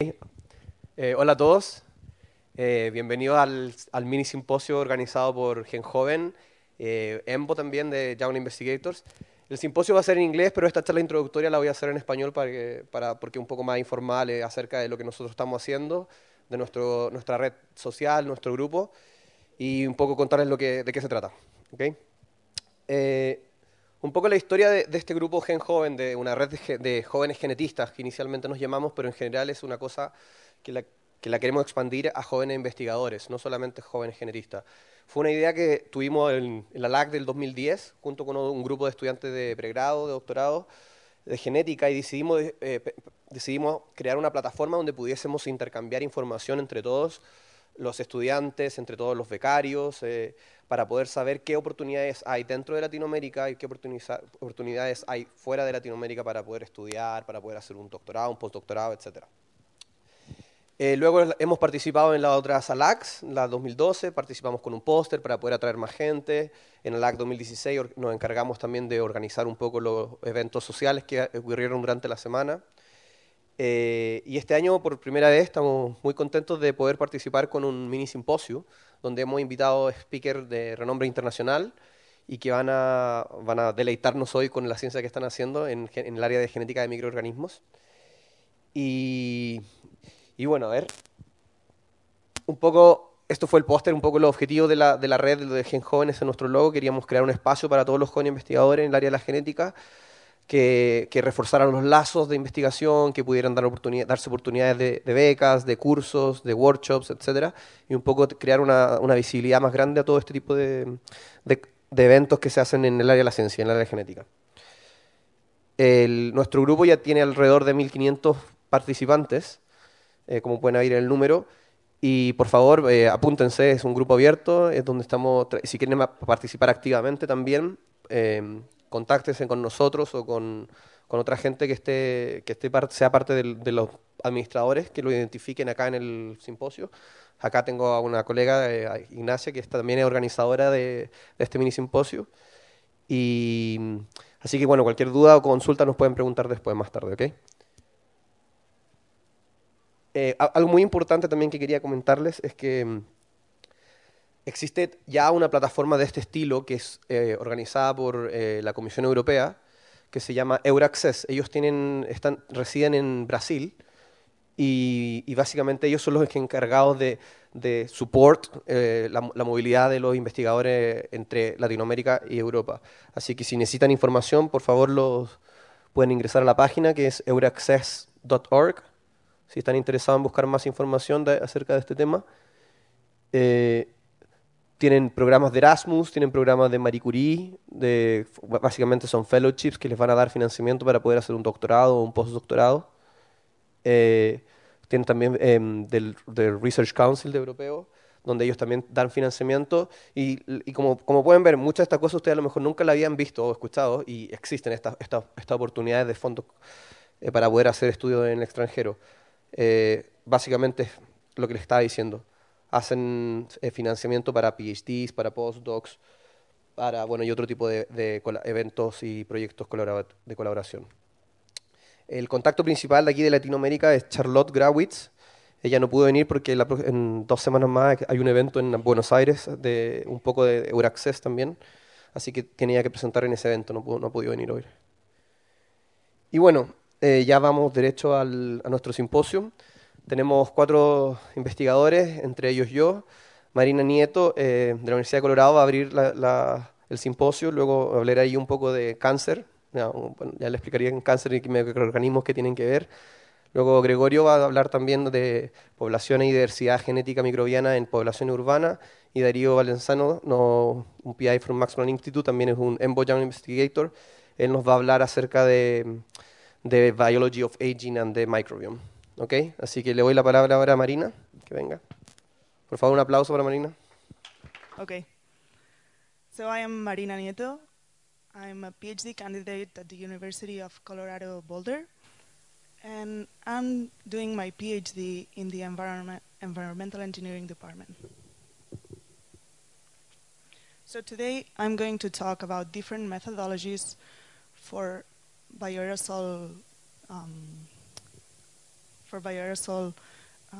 Eh, hola a todos, eh, bienvenidos al, mini simposio organizado por Gen Joven, eh, EMBO también de Young Investigators. El simposio va a ser en inglés, pero esta charla introductoria la voy a hacer en español para, que, para porque es un poco más informal acerca de lo que nosotros estamos haciendo, de nuestro, nuestra red social, nuestro grupo, y un poco contarles lo que, de qué se trata. ¿okay? Un poco la historia de, este grupo Gen Joven, de una red de, jóvenes genetistas, que inicialmente nos llamamos, pero en general es una cosa que la, que la queremos expandir a jóvenes investigadores, no solamente jóvenes genetistas. Fue una idea que tuvimos en, en la LAC del 2010, junto con un grupo de estudiantes de pregrado, de doctorado, de genética, y decidimos, eh, decidimos crear una plataforma donde pudiésemos intercambiar información entre todos los estudiantes, entre todos los becarios, eh, para poder saber qué oportunidades hay dentro de Latinoamérica y qué oportunidades hay fuera de Latinoamérica para poder estudiar, para poder hacer un doctorado, un postdoctorado, etcétera. Eh, luego hemos participado en la otra SALAX, la 2012, participamos con un póster para poder atraer más gente. En la LAC 2016 nos encargamos también de organizar un poco los eventos sociales que ocurrieron durante la semana. Eh, y este año, por primera vez, estamos muy contentos de poder participar con un mini simposio, donde hemos invitado speakers de renombre internacional y que van a, van a deleitarnos hoy con la ciencia que están haciendo en, en el área de genética de microorganismos. Y, y bueno, a ver, un poco, esto fue el póster, un poco el objetivo de la, de la red de Gen Jóvenes en nuestro logo, queríamos crear un espacio para todos los jóvenes investigadores en el área de la genética, que, reforzaran los lazos de investigación, que pudieran dar darse oportunidades de, becas, de cursos, de workshops, etcétera, y un poco crear una, visibilidad más grande a todo este tipo de, eventos que se hacen en el área de la ciencia, en el área de genética. Nuestro grupo ya tiene alrededor de 1.500 participantes, eh, como pueden ver el número. Y por favor, eh, apúntense, es un grupo abierto, es donde estamos, si quieren participar activamente también, eh, contáctense con nosotros o con, con, otra gente que, esté, que esté sea parte de los administradores, que lo identifiquen acá en el simposio. Acá tengo a una colega, eh, Ignacia, que también es organizadora de, de este mini simposio. Y así que bueno, cualquier duda o consulta nos pueden preguntar después, más tarde, ¿ok? Eh, algo muy importante también que quería comentarles es que mm, existe ya una plataforma de este estilo que es eh, organizada por eh, la Comisión Europea, que se llama Euraccess. Ellos tienen, están, residen en Brasil y, y básicamente ellos son los encargados de, de support eh, la, la, movilidad de los investigadores entre Latinoamérica y Europa. Así que si necesitan información, por favor los pueden ingresar a la página que es euraccess.org si están interesados en buscar más información acerca de este tema. Eh, tienen programas de Erasmus, tienen programas de Marie Curie, de, básicamente son fellowships que les van a dar financiamiento para poder hacer un doctorado o un postdoctorado. Eh, tienen también eh, del, del, Research Council de Europeo, donde ellos también dan financiamiento. Y, y como, como, pueden ver, muchas de estas cosas ustedes a lo mejor nunca la habían visto o escuchado y existen estas esta, esta oportunidades de fondos eh, para poder hacer estudios en el extranjero eh, básicamente lo que les estaba diciendo. Hacen eh, financiamiento para PhDs, para postdocs, para bueno y otro tipo de, eventos y proyectos de colaboración. El contacto principal de aquí de Latinoamérica es Charlotte Grawitz. Ella no pudo venir porque en dos semanas más hay un evento en Buenos Aires de un poco de Euraccess también, así que tenía que presentar en ese evento, no, pudo, no venir hoy. Y bueno, eh, ya vamos derecho al, a nuestro simposio. Tenemos cuatro investigadores, entre ellos yo. Marina Nieto, eh, de la Universidad de Colorado, va a abrir la, la, el simposio. Luego hablaré ahí un poco de cáncer. Ya, bueno, ya le explicaría en cáncer y microorganismos que tienen que ver. Luego Gregorio va a hablar también de población y diversidad genética microbiana en población urbana. Y Darío Valenzano, no, un PI from Max Planck Institute, también es un EMBO Young Investigator. Él nos va a hablar acerca de de Biology of Aging and the Microbiome. ¿Ok? Así que le doy la palabra ahora a Marina, que venga. Por favor, un aplauso para Marina. Okay. So I am Marina Nieto. I'm a PhD candidate at the University of Colorado Boulder. And I'm doing my PhD in the environment, Environmental Engineering Department. So today I'm going to talk about different methodologies for bioaerosol um, for bioaerosol uh,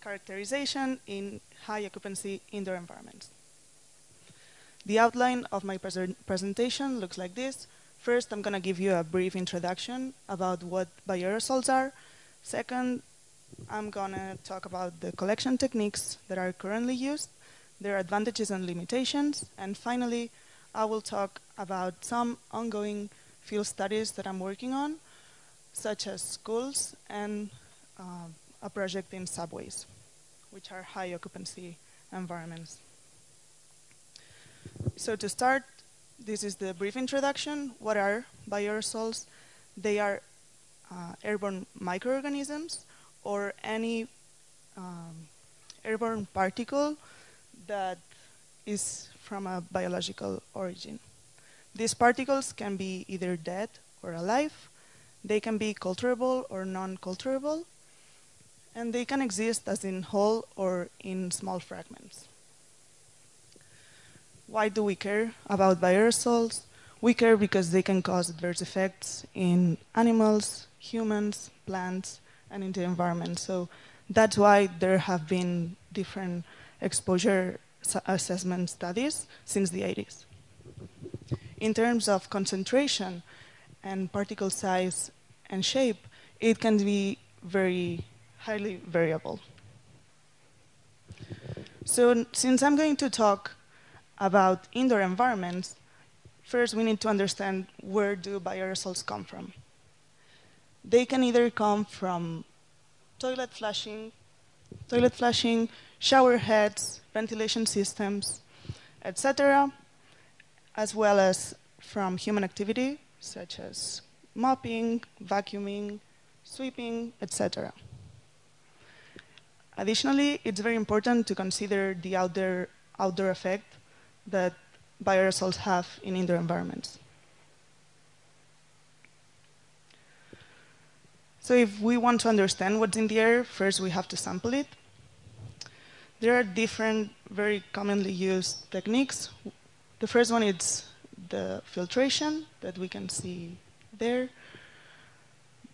characterization in high occupancy indoor environments. The outline of my presentation looks like this. First, I'm going to give you a brief introduction about what bioaerosols are. Second, I'm going to talk about the collection techniques that are currently used, their advantages and limitations, and finally, I will talk about some ongoing field studies that I'm working on, such as schools and uh, a project in subways, which are high occupancy environments. So to start, this is the brief introduction. What are bioaerosols? They are uh, airborne microorganisms or any um, airborne particle that is from a biological origin. These particles can be either dead or alive. They can be culturable or non-culturable. And they can exist as in whole or in small fragments. Why do we care about bioaerosols? We care because they can cause adverse effects in animals, humans, plants, and in the environment. So that's why there have been different exposure assessment studies since the 80s. In terms of concentration and particle size and shape, it can be very highly variable. So since I'm going to talk about indoor environments, first we need to understand where do bioaerosols come from. They can either come from toilet flushing, toilet flushing, shower heads, ventilation systems, etc., as well as from human activity, such as mopping, vacuuming, sweeping, etc. Additionally, it's very important to consider the outdoor, outdoor effect that bioaerosols have in indoor environments. So if we want to understand what's in the air, first we have to sample it. There are different, very commonly used techniques. The first one is the filtration that we can see there.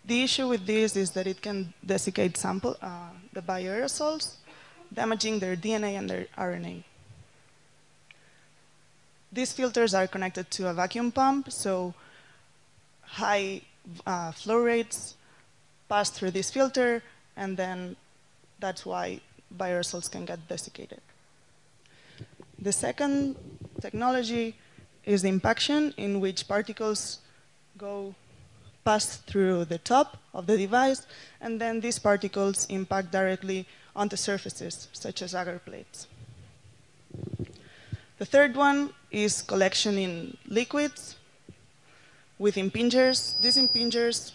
The issue with this is that it can desiccate sample, uh, the bioaerosols, damaging their DNA and their RNA. These filters are connected to a vacuum pump, so high uh, flow rates pass through this filter, and then that's why bioaerosols can get desiccated. The second technology is the impaction, in which particles go pass through the top of the device, and then these particles impact directly onto surfaces, such as agar plates. The third one is collection in liquids with impingers. These impingers,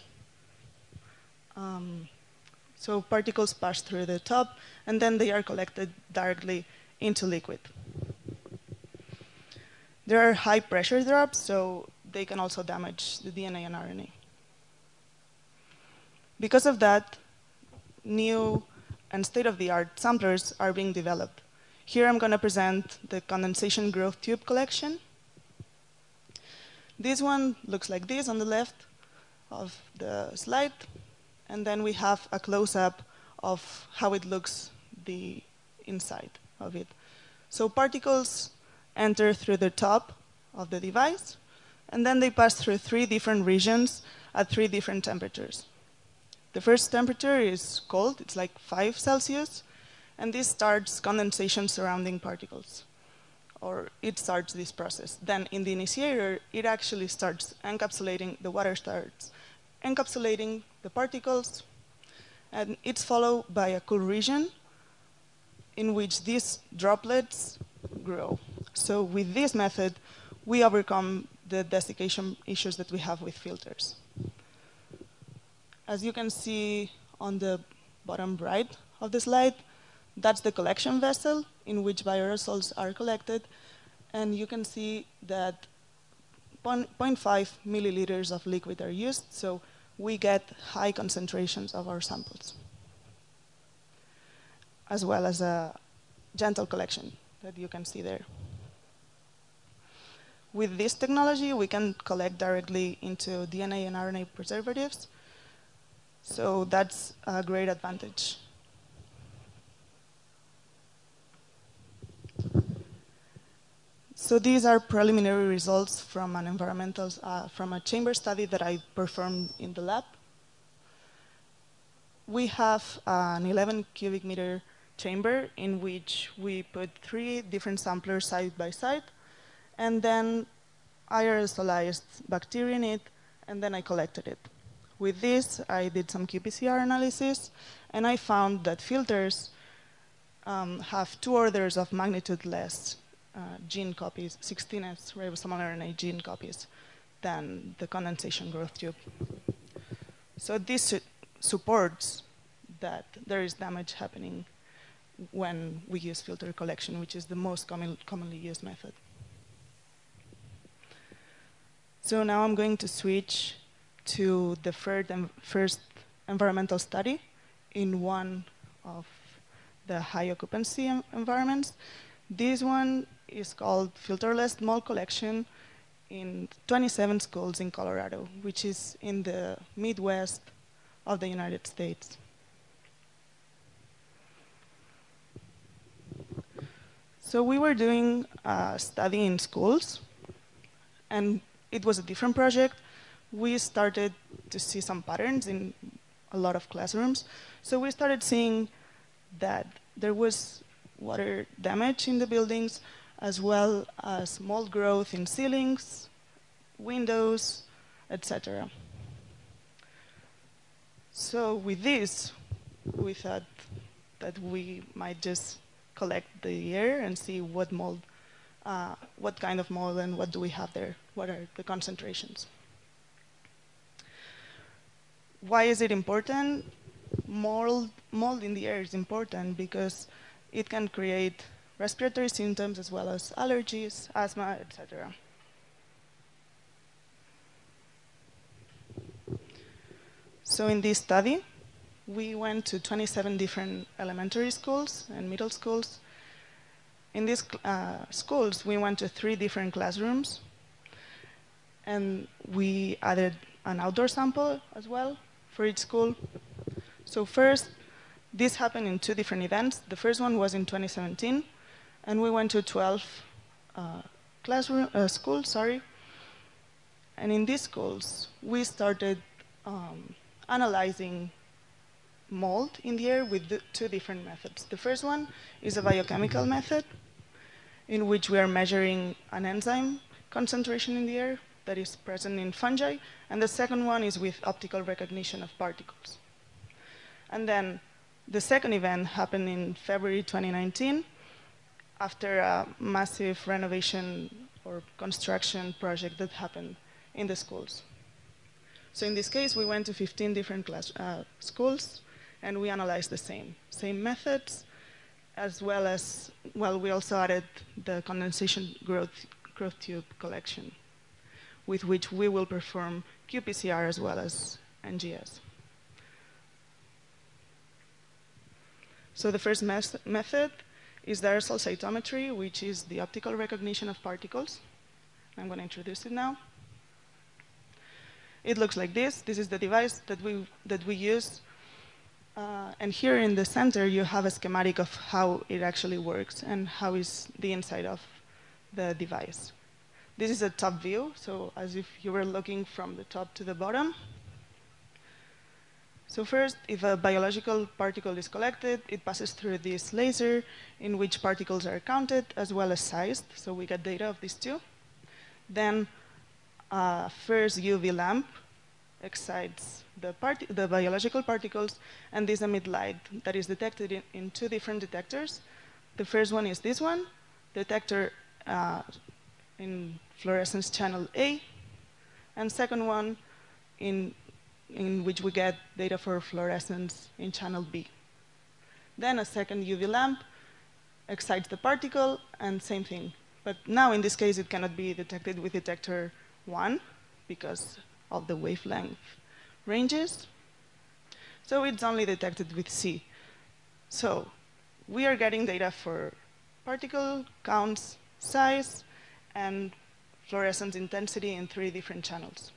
um, so particles pass through the top, and then they are collected directly into liquid. There are high pressure drops, so they can also damage the DNA and RNA. Because of that, new and state-of-the-art samplers are being developed. Here I'm going to present the condensation growth tube collection. This one looks like this on the left of the slide. And then we have a close-up of how it looks the inside of it. So particles enter through the top of the device, and then they pass through three different regions at three different temperatures. The first temperature is cold, it's like 5 Celsius and this starts condensation surrounding particles, or it starts this process. Then in the initiator, it actually starts encapsulating, the water starts encapsulating the particles, and it's followed by a cool region in which these droplets grow. So with this method, we overcome the desiccation issues that we have with filters. As you can see on the bottom right of the slide, that's the collection vessel in which bioaerosols are collected. And you can see that 0.5 milliliters of liquid are used, so we get high concentrations of our samples, as well as a gentle collection that you can see there. With this technology, we can collect directly into DNA and RNA preservatives. So that's a great advantage. So these are preliminary results from an environmental, uh, from a chamber study that I performed in the lab. We have an 11 cubic meter chamber in which we put three different samplers side by side, and then I aerosolized bacteria in it, and then I collected it. With this, I did some qPCR analysis, and I found that filters um, have two orders of magnitude less uh, gene copies, 16S ribosomal RNA gene copies, than the condensation growth tube. So this su supports that there is damage happening when we use filter collection, which is the most common, commonly used method. So now I'm going to switch to the first, first environmental study in one of the high occupancy environments. This one is called Filterless Mold Collection in 27 schools in Colorado, which is in the Midwest of the United States. So we were doing a study in schools, and it was a different project. We started to see some patterns in a lot of classrooms. So we started seeing that there was water damage in the buildings, as well as mold growth in ceilings, windows, etc. So with this, we thought that we might just collect the air and see what mold, uh, what kind of mold and what do we have there, what are the concentrations. Why is it important? Mold, mold in the air is important because it can create respiratory symptoms as well as allergies, asthma, etc. So in this study, we went to 27 different elementary schools and middle schools. In these uh, schools, we went to three different classrooms, and we added an outdoor sample as well for each school. So first, this happened in two different events. The first one was in 2017, and we went to 12 uh, classroom uh, schools, sorry. And in these schools, we started um, analyzing mold in the air with two different methods. The first one is a biochemical method in which we are measuring an enzyme concentration in the air that is present in fungi, and the second one is with optical recognition of particles. And then the second event happened in February 2019 after a massive renovation or construction project that happened in the schools. So in this case, we went to 15 different class, uh, schools, and we analyzed the same, same methods, as well as, well, we also added the condensation growth, growth tube collection, with which we will perform qPCR as well as NGS. So the first method is the aerosol cytometry, which is the optical recognition of particles. I'm going to introduce it now. It looks like this. This is the device that we, that we use uh, and here in the center, you have a schematic of how it actually works and how is the inside of the device. This is a top view, so as if you were looking from the top to the bottom. So first, if a biological particle is collected, it passes through this laser in which particles are counted as well as sized, so we get data of these two. Then uh, first UV lamp excites the, the, biological particles, and this emit light that is detected in, in, two different detectors. The first one is this one, detector uh, in fluorescence channel A, and second one in, in which we get data for fluorescence in channel B. Then a second UV lamp excites the particle, and same thing. But now, in this case, it cannot be detected with detector 1, because of the wavelength ranges. So it's only detected with C. So we are getting data for particle counts, size, and fluorescence intensity in three different channels.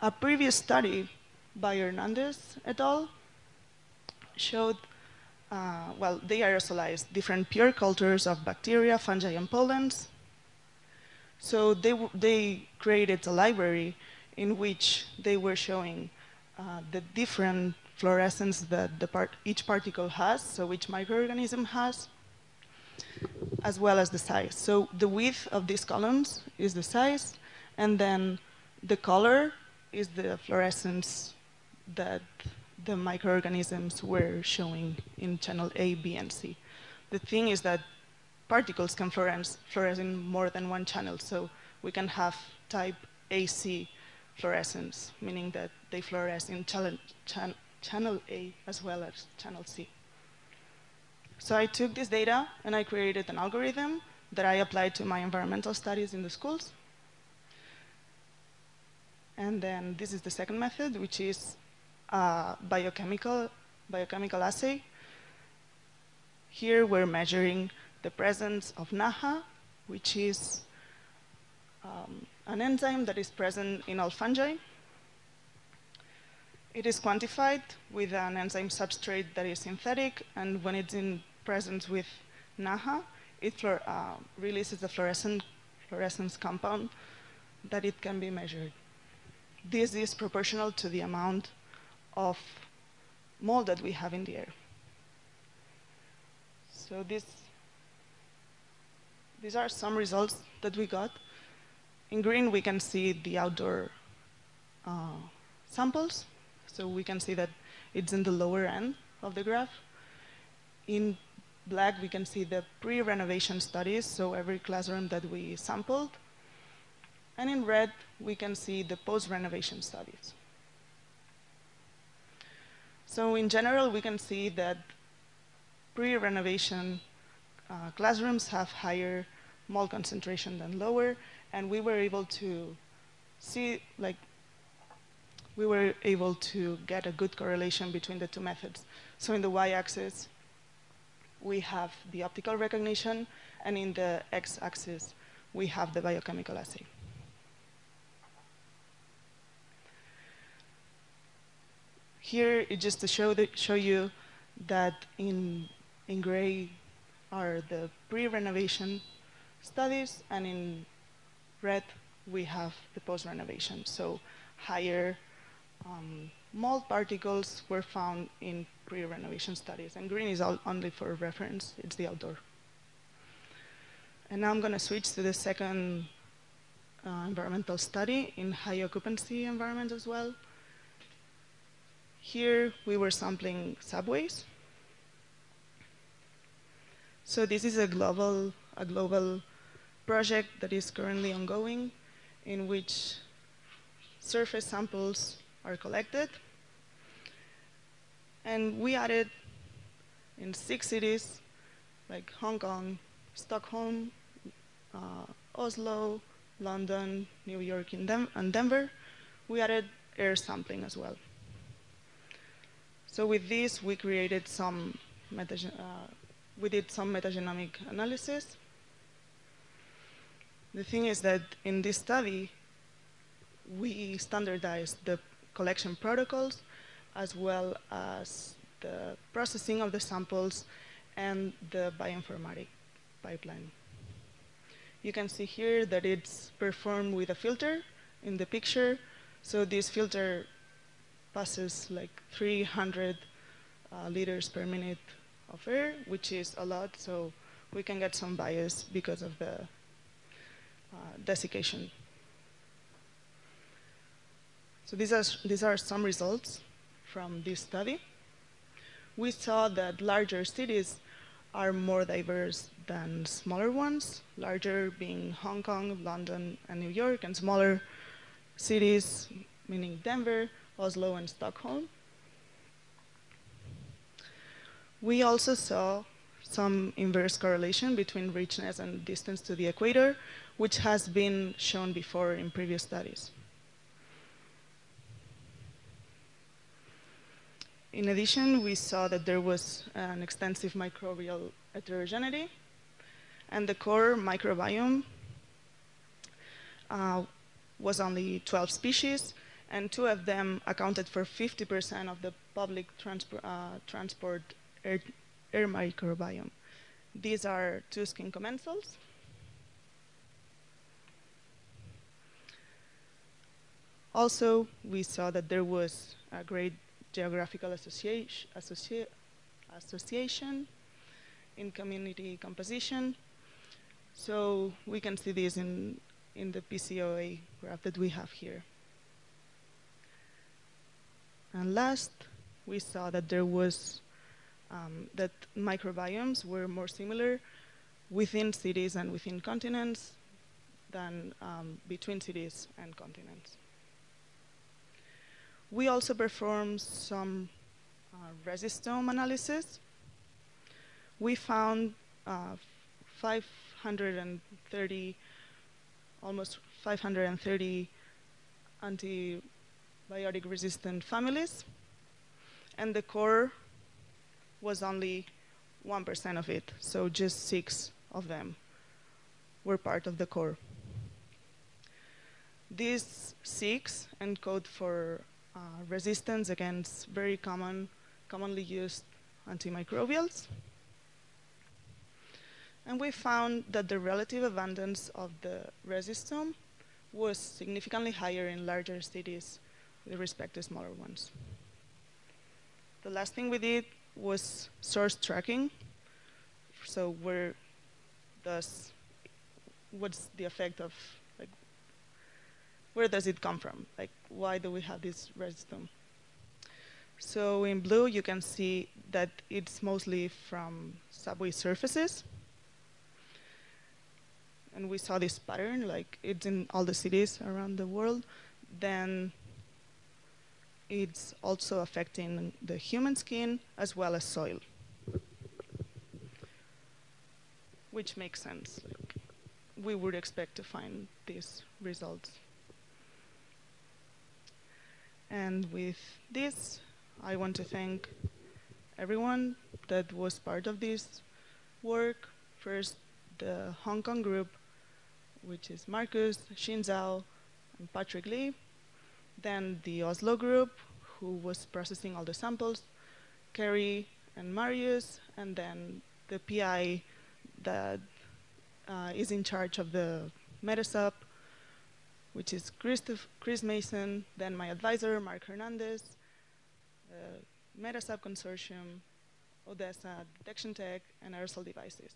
A previous study by Hernandez et al. showed, uh, well, they aerosolized different pure cultures of bacteria, fungi, and pollens. So they, they created a library in which they were showing uh, the different fluorescence that the part, each particle has, so each microorganism has, as well as the size. So the width of these columns is the size, and then the color is the fluorescence that the microorganisms were showing in channel A, B, and C. The thing is that particles can fluoresce, fluoresce in more than one channel, so we can have type AC fluorescence, meaning that they fluoresce in channel, channel A as well as channel C. So I took this data and I created an algorithm that I applied to my environmental studies in the schools. And then this is the second method, which is biochemical, biochemical assay. Here we're measuring the presence of NAHA, which is um, an enzyme that is present in all fungi. It is quantified with an enzyme substrate that is synthetic, and when it's in presence with NAHA, it uh, releases a fluorescent, fluorescence compound that it can be measured. This is proportional to the amount of mold that we have in the air. So this, these are some results that we got. In green, we can see the outdoor uh, samples. So we can see that it's in the lower end of the graph. In black, we can see the pre-renovation studies, so every classroom that we sampled. And in red, we can see the post-renovation studies. So in general, we can see that pre-renovation uh, classrooms have higher mold concentration than lower, and we were able to see, like, we were able to get a good correlation between the two methods. So in the y-axis, we have the optical recognition, and in the x-axis, we have the biochemical assay. Here, just to show, the, show you that in, in gray are the pre-renovation studies, and in red, we have the post-renovation. So higher um, mold particles were found in pre-renovation studies, and green is only for reference, it's the outdoor. And now I'm going to switch to the second uh, environmental study in high occupancy environments as well. Here we were sampling subways. So this is a global, a global project that is currently ongoing in which surface samples are collected. And we added in six cities like Hong Kong, Stockholm, uh, Oslo, London, New York, and, and Denver, we added air sampling as well. So with this, we created some uh, we did some metagenomic analysis. The thing is that in this study, we standardized the collection protocols as well as the processing of the samples and the bioinformatic pipeline. You can see here that it's performed with a filter in the picture. So this filter passes like 300 uh, liters per minute of air, which is a lot, so we can get some bias because of the uh, desiccation. So these are, these are some results from this study. We saw that larger cities are more diverse than smaller ones, larger being Hong Kong, London, and New York, and smaller cities, meaning Denver, Oslo and Stockholm. We also saw some inverse correlation between richness and distance to the equator, which has been shown before in previous studies. In addition, we saw that there was an extensive microbial heterogeneity, and the core microbiome uh, was only 12 species, and two of them accounted for 50% of the public uh, transport air, microbiome. These are two skin commensals. Also, we saw that there was a great geographical association, associa association in community composition. So we can see this in, in the PCOA graph that we have here. And last, we saw that there was um, that microbiomes were more similar within cities and within continents than um, between cities and continents. We also performed some uh, resistome analysis. We found uh, 530, almost 530 antibiotic resistant families, and the core was only 1% of it, so just six of them were part of the core. These six encode for uh, resistance against very common, commonly used antimicrobials. And we found that the relative abundance of the resistome was significantly higher in larger cities with respect to smaller ones. The last thing we did was source tracking. So where does, what's the effect of like where does it come from? Like, why do we have this resistome? So in blue, you can see that it's mostly from subway surfaces. And we saw this pattern, like it's in all the cities around the world. Then it's also affecting the human skin as well as soil. Which makes sense. Like, we would expect to find these results. And with this, I want to thank everyone that was part of this work. First, the Hong Kong group, which is Marcus, Xin Zhao, and Patrick Lee. Then the Oslo group, who was processing all the samples, Kari and Marius, and then the PI that uh, is in charge of the Metasub which is Christoph, Chris Mason, then my advisor, Mark Hernandez, uh, Metasub Consortium, Odessa, Detection Tech, and Aerosol Devices.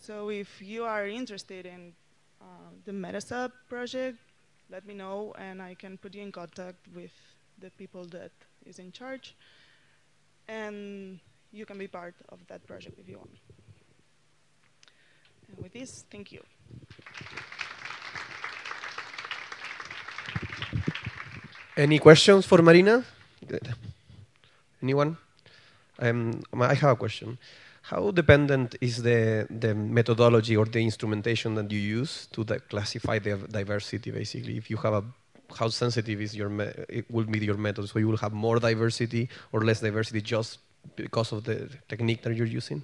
So if you are interested in uh, the Metasub project, let me know, and I can put you in contact with the people that is in charge, and you can be part of that project if you want. And with this, thank you. Any questions for Marina? Anyone? Um, I have a question. How dependent is the, the methodology or the instrumentation that you use to classify the diversity, basically? If you have a, how sensitive is your, it will be your method? So you will have more diversity or less diversity just because of the technique that you're using?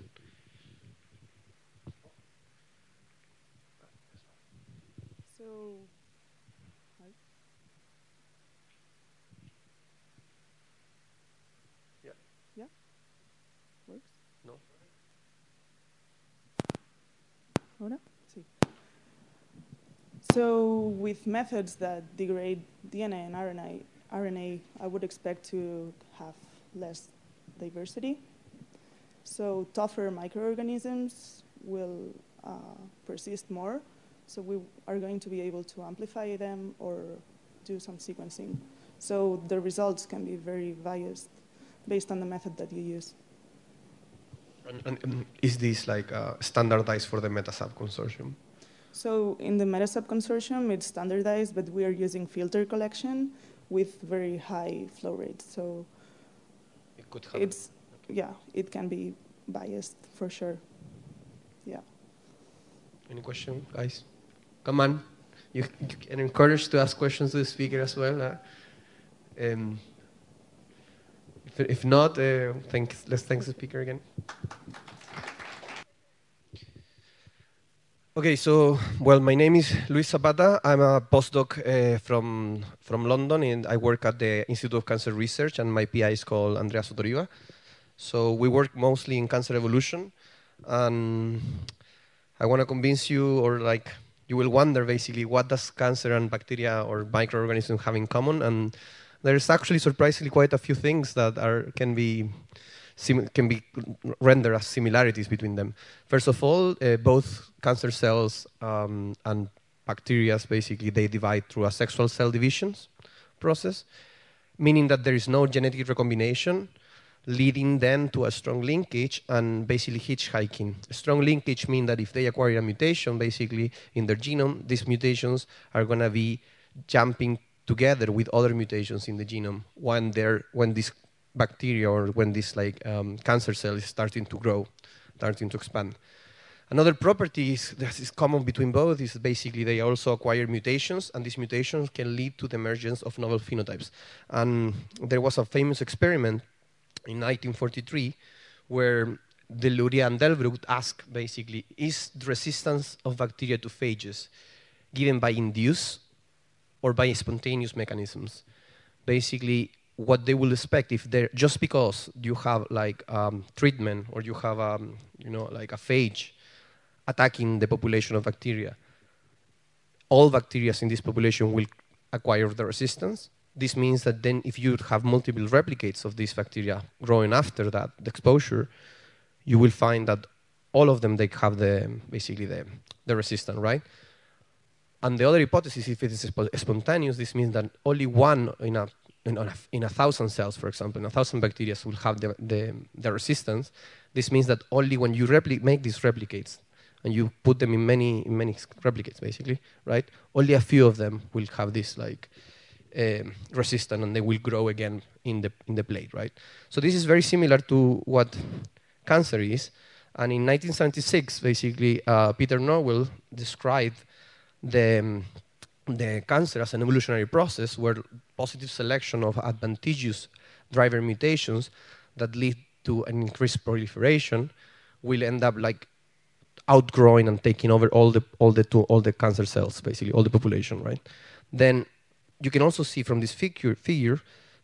Ahora? Sí. So with methods that degrade DNA and RNA, RNA, I would expect to have less diversity. So tougher microorganisms will uh, persist more. So we are going to be able to amplify them or do some sequencing. So the results can be very biased based on the method that you use. And, and is this like uh, standardized for the Metasub consortium? So in the Metasub consortium, it's standardized, but we are using filter collection with very high flow rates. So it could happen. it's yeah, it can be biased for sure. Yeah. Any question, guys? Come on, you, you can encourage to ask questions to the speaker as well. Uh, um, if not, uh, thanks, let's thank the speaker again. Okay, so well, my name is Luis Zapata. I'm a postdoc uh, from from London, and I work at the Institute of Cancer Research, and my PI is called Andrea Sottoriva. So we work mostly in cancer evolution, and I want to convince you, or like you will wonder basically, what does cancer and bacteria or microorganisms have in common? And there's actually surprisingly quite a few things that are can be can be rendered as similarities between them. First of all, uh, both cancer cells um, and bacteria, basically, they divide through a sexual cell divisions process, meaning that there is no genetic recombination, leading then to a strong linkage and basically hitchhiking. A strong linkage means that if they acquire a mutation, basically, in their genome, these mutations are going to be jumping together with other mutations in the genome when, they're, when this bacteria or when this like um, cancer cell is starting to grow, starting to expand. Another property is, that is common between both is basically they also acquire mutations, and these mutations can lead to the emergence of novel phenotypes. And there was a famous experiment in 1943 where Luria and Delbrück asked basically, is the resistance of bacteria to phages given by induced or by spontaneous mechanisms? Basically, what they will expect if they're just because you have like um, treatment or you have um, you know like a phage attacking the population of bacteria, all bacteria in this population will acquire the resistance. This means that then if you have multiple replicates of these bacteria growing after that the exposure, you will find that all of them they have the basically the, the resistance, right? And the other hypothesis, if it is spontaneous, this means that only one in a in a, in a thousand cells, for example, in a thousand bacteria will have the, the, the resistance. This means that only when you make these replicates and you put them in many in many replicates, basically, right? Only a few of them will have this like um, resistance, and they will grow again in the in the plate, right? So this is very similar to what cancer is. And in 1976, basically, uh, Peter Nowell described the um, the cancer as an evolutionary process where positive selection of advantageous driver mutations that lead to an increased proliferation will end up like outgrowing and taking over all the all the two, all the cancer cells, basically all the population, right? Then you can also see from this figure figure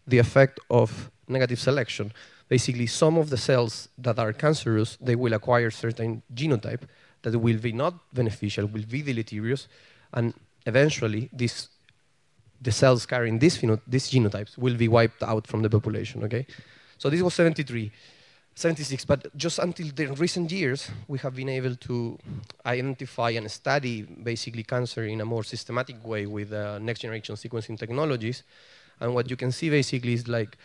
the effect of negative selection. Basically, some of the cells that are cancerous, they will acquire certain genotype that will be not beneficial, will be deleterious, and eventually these the cells carrying these, these genotypes will be wiped out from the population, okay? So this was 73, 76, but just until the recent years, we have been able to identify and study basically cancer in a more systematic way with uh, next generation sequencing technologies. And what you can see basically is like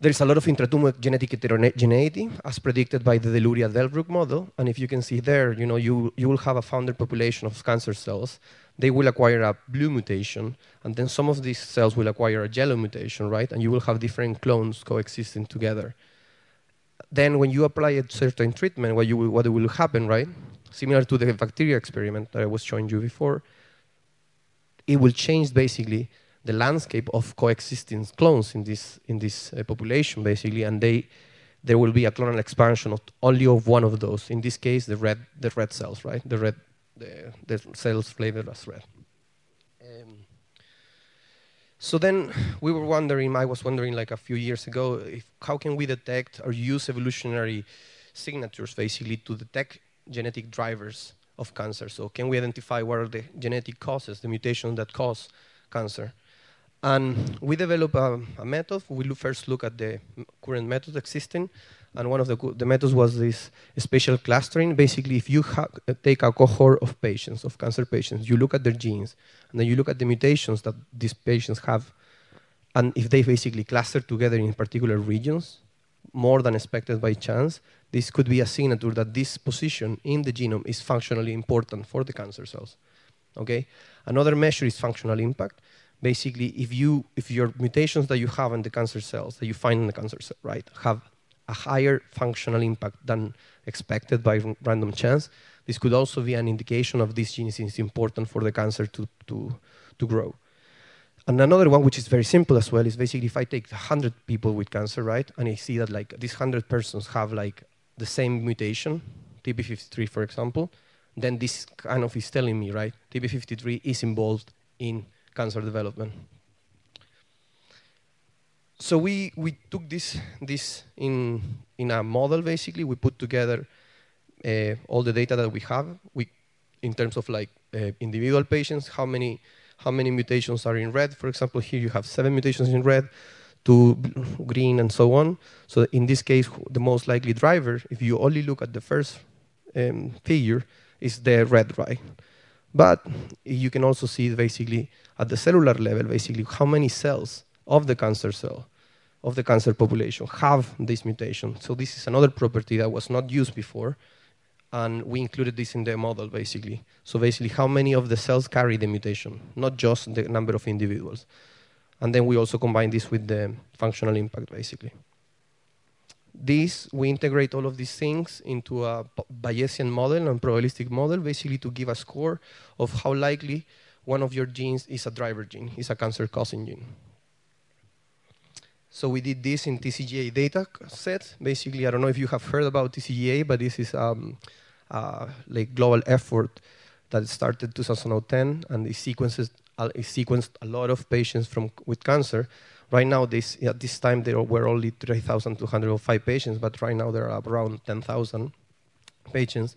there is a lot of intratumor genetic heterogeneity as predicted by the Deluria-Delbrück model. And if you can see there, you, know, you, you will have a founder population of cancer cells. They will acquire a blue mutation, and then some of these cells will acquire a yellow mutation, right? And you will have different clones coexisting together. Then when you apply a certain treatment, what, you will, what will happen, right? Similar to the bacteria experiment that I was showing you before, it will change basically the landscape of coexisting clones in this in this uh, population basically, and they there will be a clonal expansion of only of one of those. In this case, the red the red cells, right? The red the, the cells flavored as red. Um, so then we were wondering, I was wondering like a few years ago, if, how can we detect or use evolutionary signatures basically to detect genetic drivers of cancer? So can we identify what are the genetic causes, the mutations that cause cancer? And we developed a, a method. We first look at the current methods existing, and one of the, the methods was this spatial clustering. Basically, if you take a cohort of patients, of cancer patients, you look at their genes, and then you look at the mutations that these patients have, and if they basically cluster together in particular regions, more than expected by chance, this could be a signature that this position in the genome is functionally important for the cancer cells. Okay? Another measure is functional impact basically if you if your mutations that you have in the cancer cells that you find in the cancer cell, right, have a higher functional impact than expected by random chance, this could also be an indication of this gene is important for the cancer to, to, to grow. And another one, which is very simple as well, is basically if I take 100 people with cancer, right, and I see that like these 100 persons have like the same mutation, TP53 for example, then this kind of is telling me, right, TP53 is involved in cancer development. So we, we took this, this in, in a model, basically. We put together uh, all the data that we have we, in terms of like uh, individual patients, how many, how many mutations are in red. For example, here you have seven mutations in red, two green, and so on. So in this case, the most likely driver, if you only look at the first um, figure, is the red, right? But you can also see basically at the cellular level, basically how many cells of the cancer cell, of the cancer population have this mutation. So this is another property that was not used before, and we included this in the model basically. So basically how many of the cells carry the mutation, not just the number of individuals. And then we also combine this with the functional impact basically. This, we integrate all of these things into a Bayesian model and probabilistic model, basically to give a score of how likely one of your genes is a driver gene, is a cancer-causing gene. So we did this in TCGA data set. Basically, I don't know if you have heard about TCGA, but this is um, uh, like global effort that started 2010, and it sequences it sequenced a lot of patients from with cancer Right now, this, at this time, there were only 3,205 patients, but right now there are around 10,000 patients.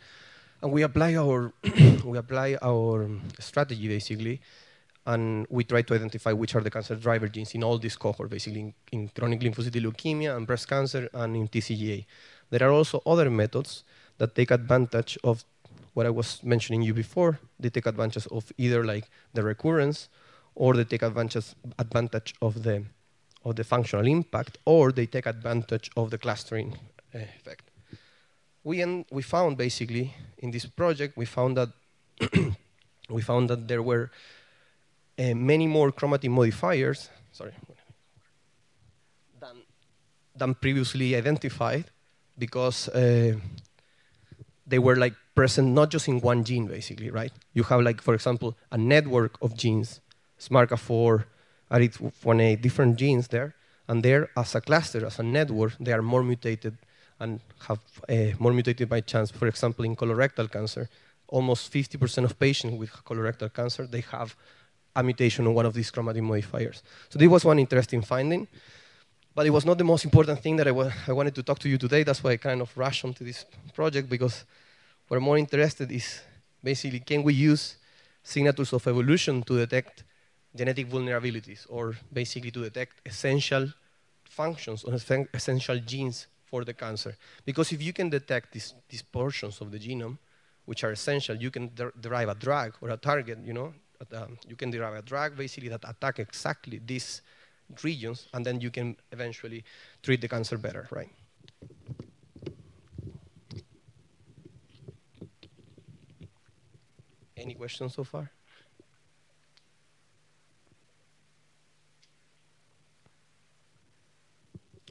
And we apply our, we apply our strategy, basically, and we try to identify which are the cancer driver genes in all these cohorts, basically in, in, chronic lymphocytic leukemia and breast cancer and in TCGA. There are also other methods that take advantage of what I was mentioning you before. They take advantage of either like the recurrence or they take advantage, advantage of the of the functional impact, or they take advantage of the clustering uh, effect. We, we found basically in this project, we found that we found that there were uh, many more chromatin modifiers, sorry, than, than previously identified because uh, they were like present not just in one gene basically, right? You have like, for example, a network of genes, SMARCA4, arith different genes there, and there, as a cluster, as a network, they are more mutated and have uh, more mutated by chance. For example, in colorectal cancer, almost 50% of patients with colorectal cancer, they have a mutation on one of these chromatin modifiers. So this was one interesting finding, but it was not the most important thing that I, wa I wanted to talk to you today. That's why I kind of rushed onto this project, because what I'm more interested is basically, can we use signatures of evolution to detect genetic vulnerabilities, or basically to detect essential functions or essential genes for the cancer. Because if you can detect these, these portions of the genome, which are essential, you can der derive a drug or a target, you know, um, you can derive a drug basically that attack exactly these regions, and then you can eventually treat the cancer better, right? Any questions so far?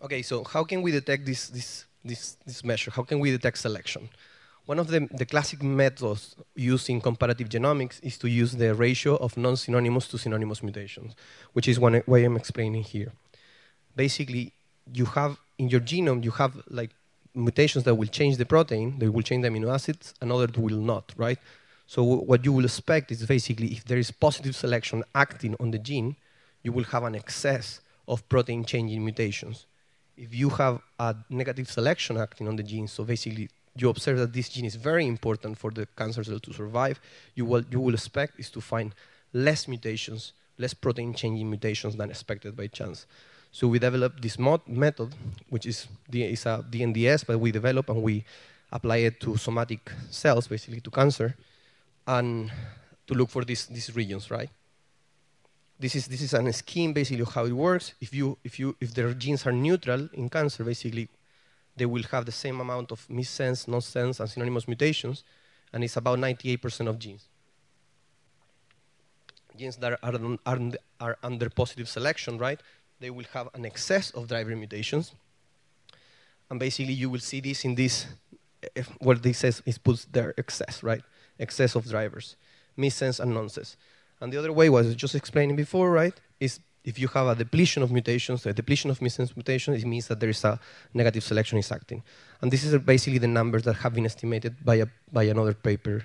Okay, so how can we detect this, this, this, this measure? How can we detect selection? One of the, the classic methods used in comparative genomics is to use the ratio of non-synonymous to synonymous mutations, which is one I'm explaining here. Basically, you have in your genome, you have like mutations that will change the protein, they will change the amino acids, and others will not, right? So what you will expect is basically if there is positive selection acting on the gene, you will have an excess of protein changing mutations if you have a negative selection acting on the gene, so basically you observe that this gene is very important for the cancer cell to survive, you will, you will expect is to find less mutations, less protein changing mutations than expected by chance. So we developed this method, which is, is a DNDS, but we develop and we apply it to somatic cells, basically to cancer, and to look for these, these regions, right? this is this is a scheme basically of how it works. If you if you if their genes are neutral in cancer, basically they will have the same amount of missense, nonsense, and synonymous mutations, and it's about 98% of genes. Genes that are, are, are under positive selection, right? They will have an excess of driver mutations, and basically you will see this in this. If what this says is puts their excess, right? Excess of drivers, missense and nonsense. And the other way was just explaining before, right? Is if you have a depletion of mutations, a depletion of missense mutations, it means that there is a negative selection is acting. And this is basically the numbers that have been estimated by, a, by another paper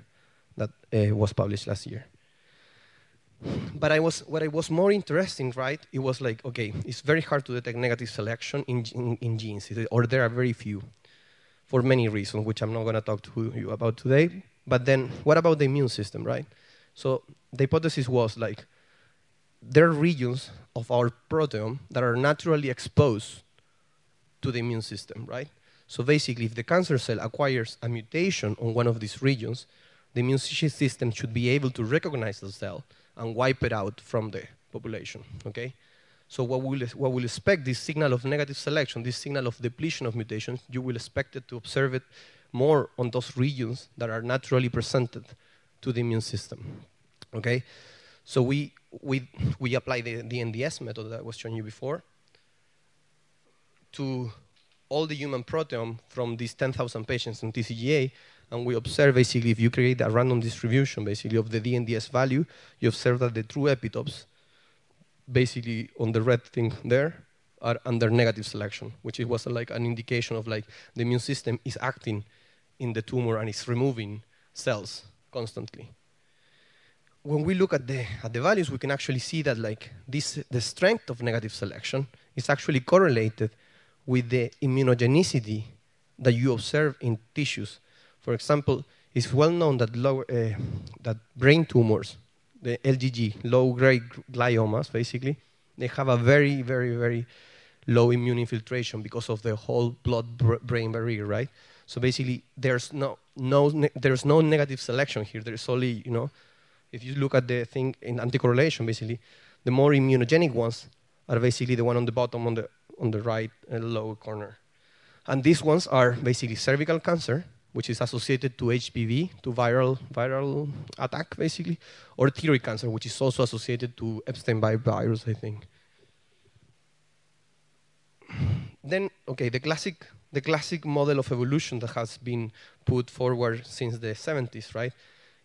that uh, was published last year. But I was, what I was more interesting, right, it was like, okay, it's very hard to detect negative selection in, in, in genes, or there are very few, for many reasons, which I'm not going to talk to you about today. But then, what about the immune system, right? So the hypothesis was like, there are regions of our proteome that are naturally exposed to the immune system, right? So basically, if the cancer cell acquires a mutation on one of these regions, the immune system should be able to recognize the cell and wipe it out from the population, okay? So what we'll, what we'll expect, this signal of negative selection, this signal of depletion of mutations, you will expect it to observe it more on those regions that are naturally presented to the immune system, okay? So we, we, we apply the, the NDS method that I was showing you before to all the human proteome from these 10,000 patients in TCGA, and we observe basically if you create a random distribution basically of the DNDS value, you observe that the true epitopes, basically on the red thing there, are under negative selection, which was like an indication of like the immune system is acting in the tumor and is removing cells constantly when we look at the, at the values, we can actually see that like this, the strength of negative selection is actually correlated with the immunogenicity that you observe in tissues. For example, it's well known that, uh, that brain tumors, the LGG, low-grade gliomas, basically, they have a very, very, very low immune infiltration because of the whole blood-brain barrier, right? So basically, there's no, no, there's no negative selection here. There's only, you know, if you look at the thing in anticorrelation, basically, the more immunogenic ones are basically the one on the bottom on the, on the right uh, lower corner. And these ones are basically cervical cancer, which is associated to HPV, to viral, viral attack, basically, or thyroid cancer, which is also associated to Epstein-Barr virus, I think. Then, okay, the classic, the classic model of evolution that has been put forward since the 70s, right,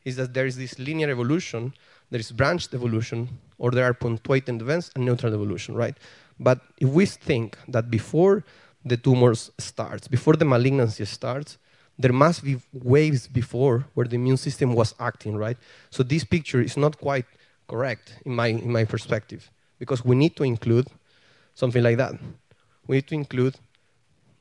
is that there is this linear evolution, there is branched evolution, or there are punctuated events and neutral evolution, right? But if we think that before the tumors starts, before the malignancy starts, there must be waves before where the immune system was acting, right? So this picture is not quite correct in my, in my perspective, because we need to include something like that. We need to include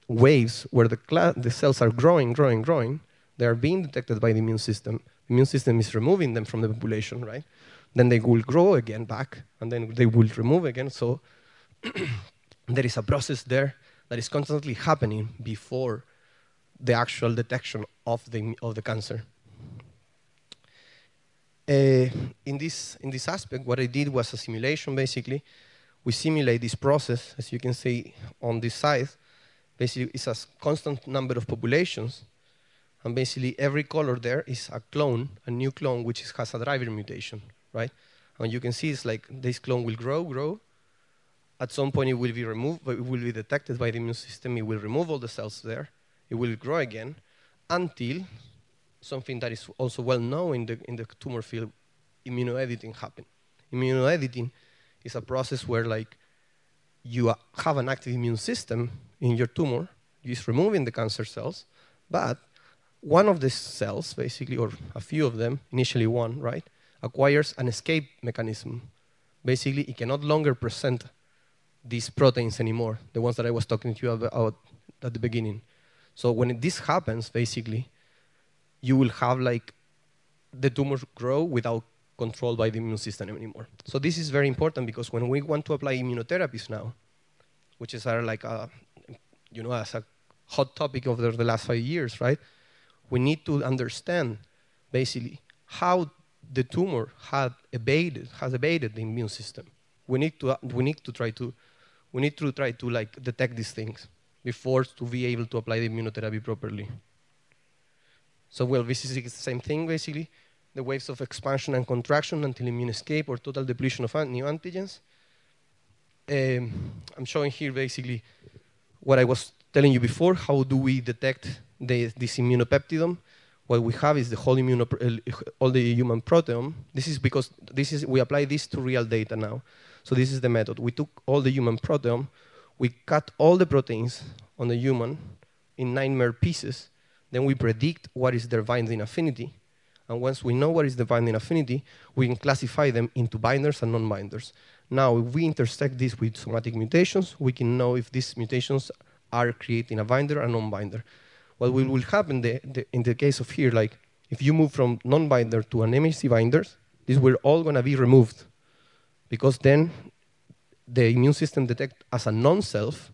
waves where the, the cells are growing, growing, growing, they are being detected by the immune system, immune system is removing them from the population, right? Then they will grow again back, and then they will remove again. So there is a process there that is constantly happening before the actual detection of the, of the cancer. Uh, in, this, in this aspect, what I did was a simulation, basically. We simulate this process, as you can see on this side. Basically, it's a constant number of populations and basically every color there is a clone, a new clone, which is, has a driver mutation, right? And you can see it's like this clone will grow, grow. At some point, it will be removed, but it will be detected by the immune system. It will remove all the cells there. It will grow again until something that is also well known in the, in the tumor field, immunoediting happen. Immunoediting is a process where like you have an active immune system in your tumor, it's removing the cancer cells, but one of the cells, basically, or a few of them, initially one, right, acquires an escape mechanism. Basically, it cannot longer present these proteins anymore, the ones that I was talking to you about at the beginning. So when this happens, basically, you will have like the tumors grow without control by the immune system anymore. So this is very important because when we want to apply immunotherapies now, which is our like a, you know, as a hot topic over the last five years, right? We need to understand basically how the tumor had evaded, has evaded the immune system. We need to, we need to try to, we need to try to like detect these things before to be able to apply the immunotherapy properly. So well, this is the same thing basically, the waves of expansion and contraction until immune escape or total depletion of new antigens. Um, I'm showing here basically what I was telling you before, how do we detect the, this immunopeptidome, what we have is the whole all the human proteome. This is because this is, we apply this to real data now. So this is the method. We took all the human proteome, we cut all the proteins on the human in mer pieces, then we predict what is their binding affinity, And once we know what is the binding affinity, we can classify them into binders and non-binders. Now, if we intersect this with somatic mutations, we can know if these mutations are creating a binder or non-binder. What will, will happen the, the, in the case of here, like if you move from non-binder to an MHC binders, these were all going to be removed because then the immune system detect as a non-self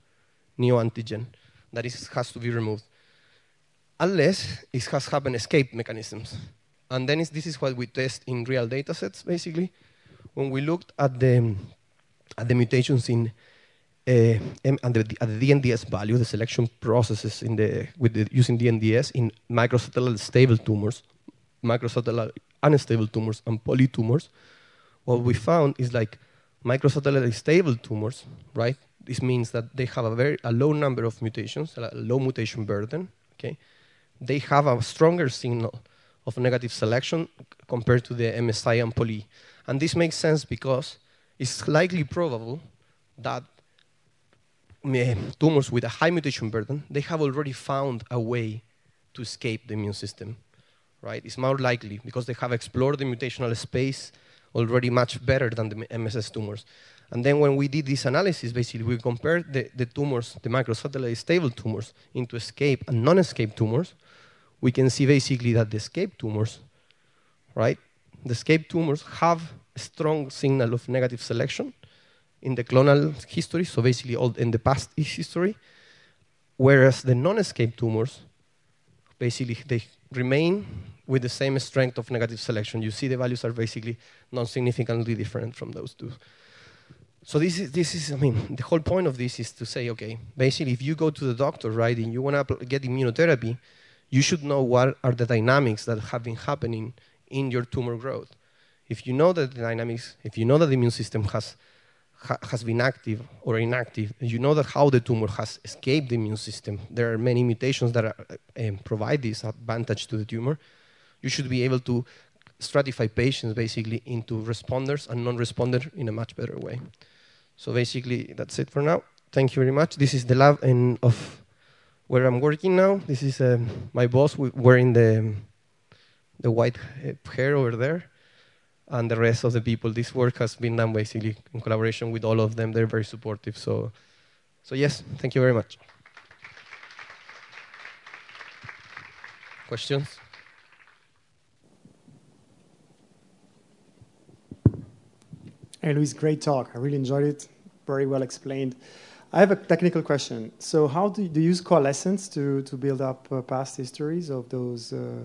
neoantigen that is, has to be removed. Unless it has happened escape mechanisms. And then this is what we test in real data sets, basically. When we looked at the, at the mutations in uh, at, the, the DNDS value, the selection processes in the, with the, using DNDS in microsatellite stable tumors, microsatellite unstable tumors, and polytumors, what we found is like microsatellite stable tumors, right? This means that they have a very a low number of mutations, a low mutation burden. Okay, they have a stronger signal of negative selection compared to the MSI and poly, and this makes sense because it's likely probable that Um, eh, tumors with a high mutation burden they have already found a way to escape the immune system, right? It's more likely because they have explored the mutational space already much better than the MSS tumors. And then when we did this analysis, basically we compared the, the tumors, the microsatellite stable tumors, into escape and non-escape tumors. We can see basically that the escape tumors, right? The escape tumors have a strong signal of negative selection in the clonal history, so basically all in the past history, whereas the non-escape tumors, basically they remain with the same strength of negative selection. You see the values are basically non-significantly different from those two. So this is, this is, I mean, the whole point of this is to say, okay, basically if you go to the doctor, right, and you want to get immunotherapy, you should know what are the dynamics that have been happening in your tumor growth. If you know that the dynamics, if you know that the immune system has ha has been active or inactive, you know that how the tumor has escaped the immune system. There are many mutations that are, uh, provide this advantage to the tumor. You should be able to stratify patients basically into responders and non-responder in a much better way. So basically, that's it for now. Thank you very much. This is the lab in, of where I'm working now. This is uh, my boss wearing the, the white hair over there and the rest of the people. This work has been done basically in collaboration with all of them. They're very supportive. So, so yes, thank you very much. Questions? Hey, Luis, great talk. I really enjoyed it. Very well explained. I have a technical question. So, how do you, do you use coalescence to, to build up uh, past histories of those? Uh,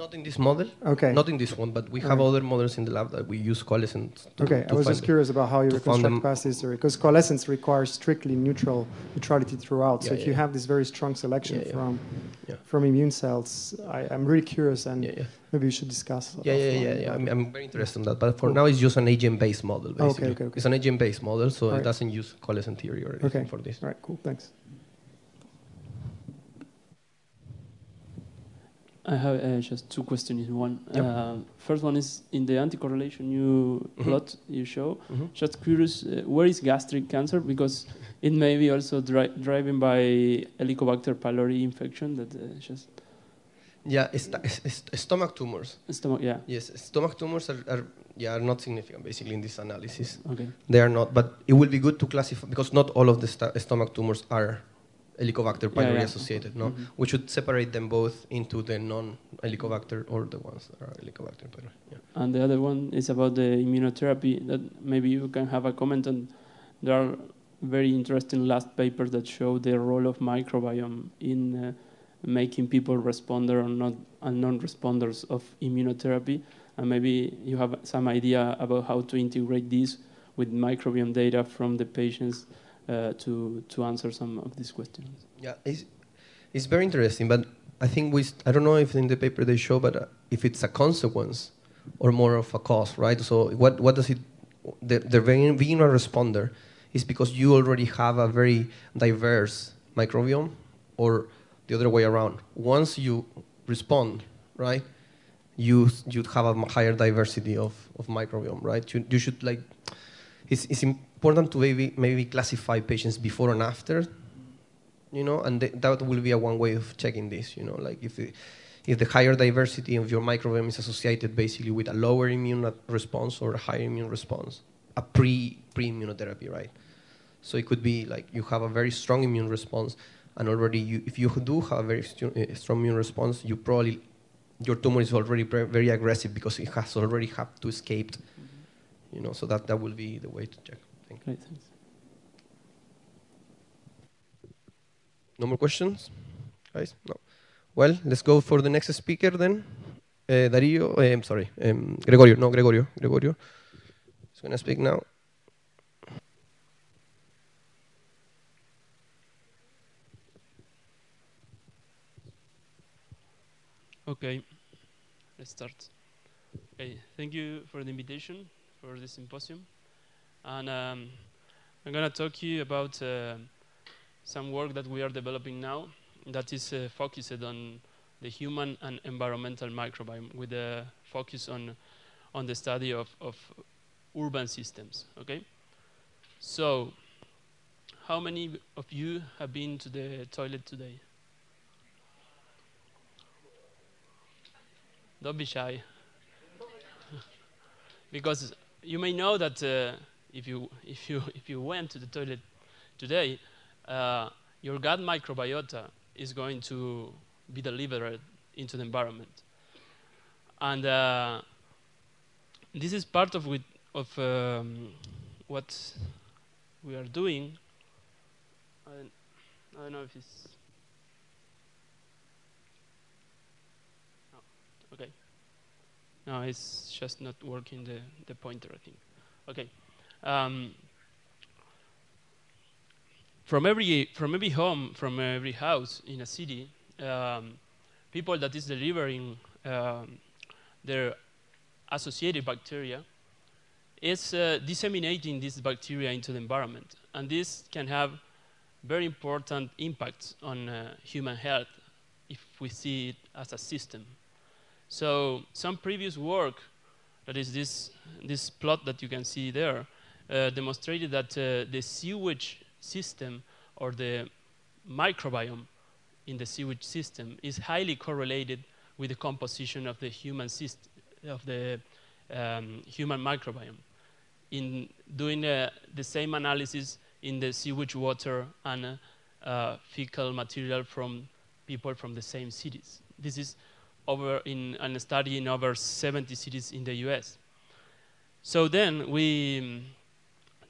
not in this model. Okay. Not in this one, but we have right. other models in the lab that we use coalescence. To, okay, to I was just curious about how you reconstruct past history because coalescence requires strictly neutral neutrality throughout. Yeah, so if yeah. you have this very strong selection yeah, from from immune cells, I, am really curious, and maybe you should discuss. Yeah, yeah, yeah, yeah. I'm, I'm, very interested in that, but for cool. now it's just an agent-based model. Basically, okay, okay, okay. It's an agent-based model, so it doesn't use coalescent theory or anything okay. for this. All right, cool. Thanks. I have uh, just two questions in one. Yep. Uh, first one is in the anti-correlation you mm -hmm. plot you show. Mm -hmm. Just curious, uh, where is gastric cancer? Because it may be also dri driven by Helicobacter pylori infection. That uh, just. Yeah, it's, it's, stomach tumors. Stomach, yeah. Yes, stomach tumors are, are yeah are not significant basically in this analysis. Okay. They are not, but it will be good to classify because not all of the stomach tumors are Helicobacter pylori yeah, yeah. associated. No, mm -hmm. we should separate them both into the non-Helicobacter or the ones that are Helicobacter pylori. Yeah. And the other one is about the immunotherapy. That maybe you can have a comment on. There are very interesting last papers that show the role of microbiome in uh, making people responder or not and non-responders of immunotherapy. And maybe you have some idea about how to integrate this with microbiome data from the patients uh, to to answer some of these questions. Yeah, it's, it's very interesting, but I think we I don't know if in the paper they show, but uh, if it's a consequence or more of a cause, right? So what what does it the the being a responder is because you already have a very diverse microbiome, or the other way around. Once you respond, right, you you'd have a higher diversity of, of microbiome, right? You, you should like it's, it's important to maybe, maybe classify patients before and after, you know, and th that will be a one way of checking this, you know, like if, it, if the higher diversity of your microbiome is associated basically with a lower immune response or a higher immune response, a pre pre immunotherapy, right? So it could be like you have a very strong immune response, and already you, if you do have a very st strong immune response, you probably your tumor is already very aggressive because it has already had to escape. Mm -hmm. You know, so that that will be the way to check. Thank you. Great, thanks. No more questions, guys? No. Well, let's go for the next speaker then. Uh, Dario, uh, I'm sorry, um, Gregorio, no, Gregorio, Gregorio. He's going to speak now. Okay, let's start. Okay, thank you for the invitation for this symposium. And um, I'm going to talk to you about uh, some work that we are developing now that is uh, focused on the human and environmental microbiome with a focus on, on the study of, of urban systems, okay? So, how many of you have been to the toilet today? Don't be shy. because you may know that uh, if, you, if, you, if you went to the toilet today, uh, your gut microbiota is going to be delivered into the environment. And uh, this is part of, with, of um, what we are doing. I, I don't know if it's... No. Okay. No, it's just not working the, the pointer, I think. Okay. Um, from every from every home, from every house in a city, um, people that is delivering um, their associated bacteria is uh, disseminating this bacteria into the environment, and this can have very important impacts on uh, human health if we see it as a system. So some previous work, that is this this plot that you can see there, demonstrated that uh, the sewage system or the microbiome in the sewage system is highly correlated with the composition of the human of the um, human microbiome. In doing uh, the same analysis in the sewage water and uh, uh, fecal material from people from the same cities. This is over in a study in over 70 cities in the US. So then we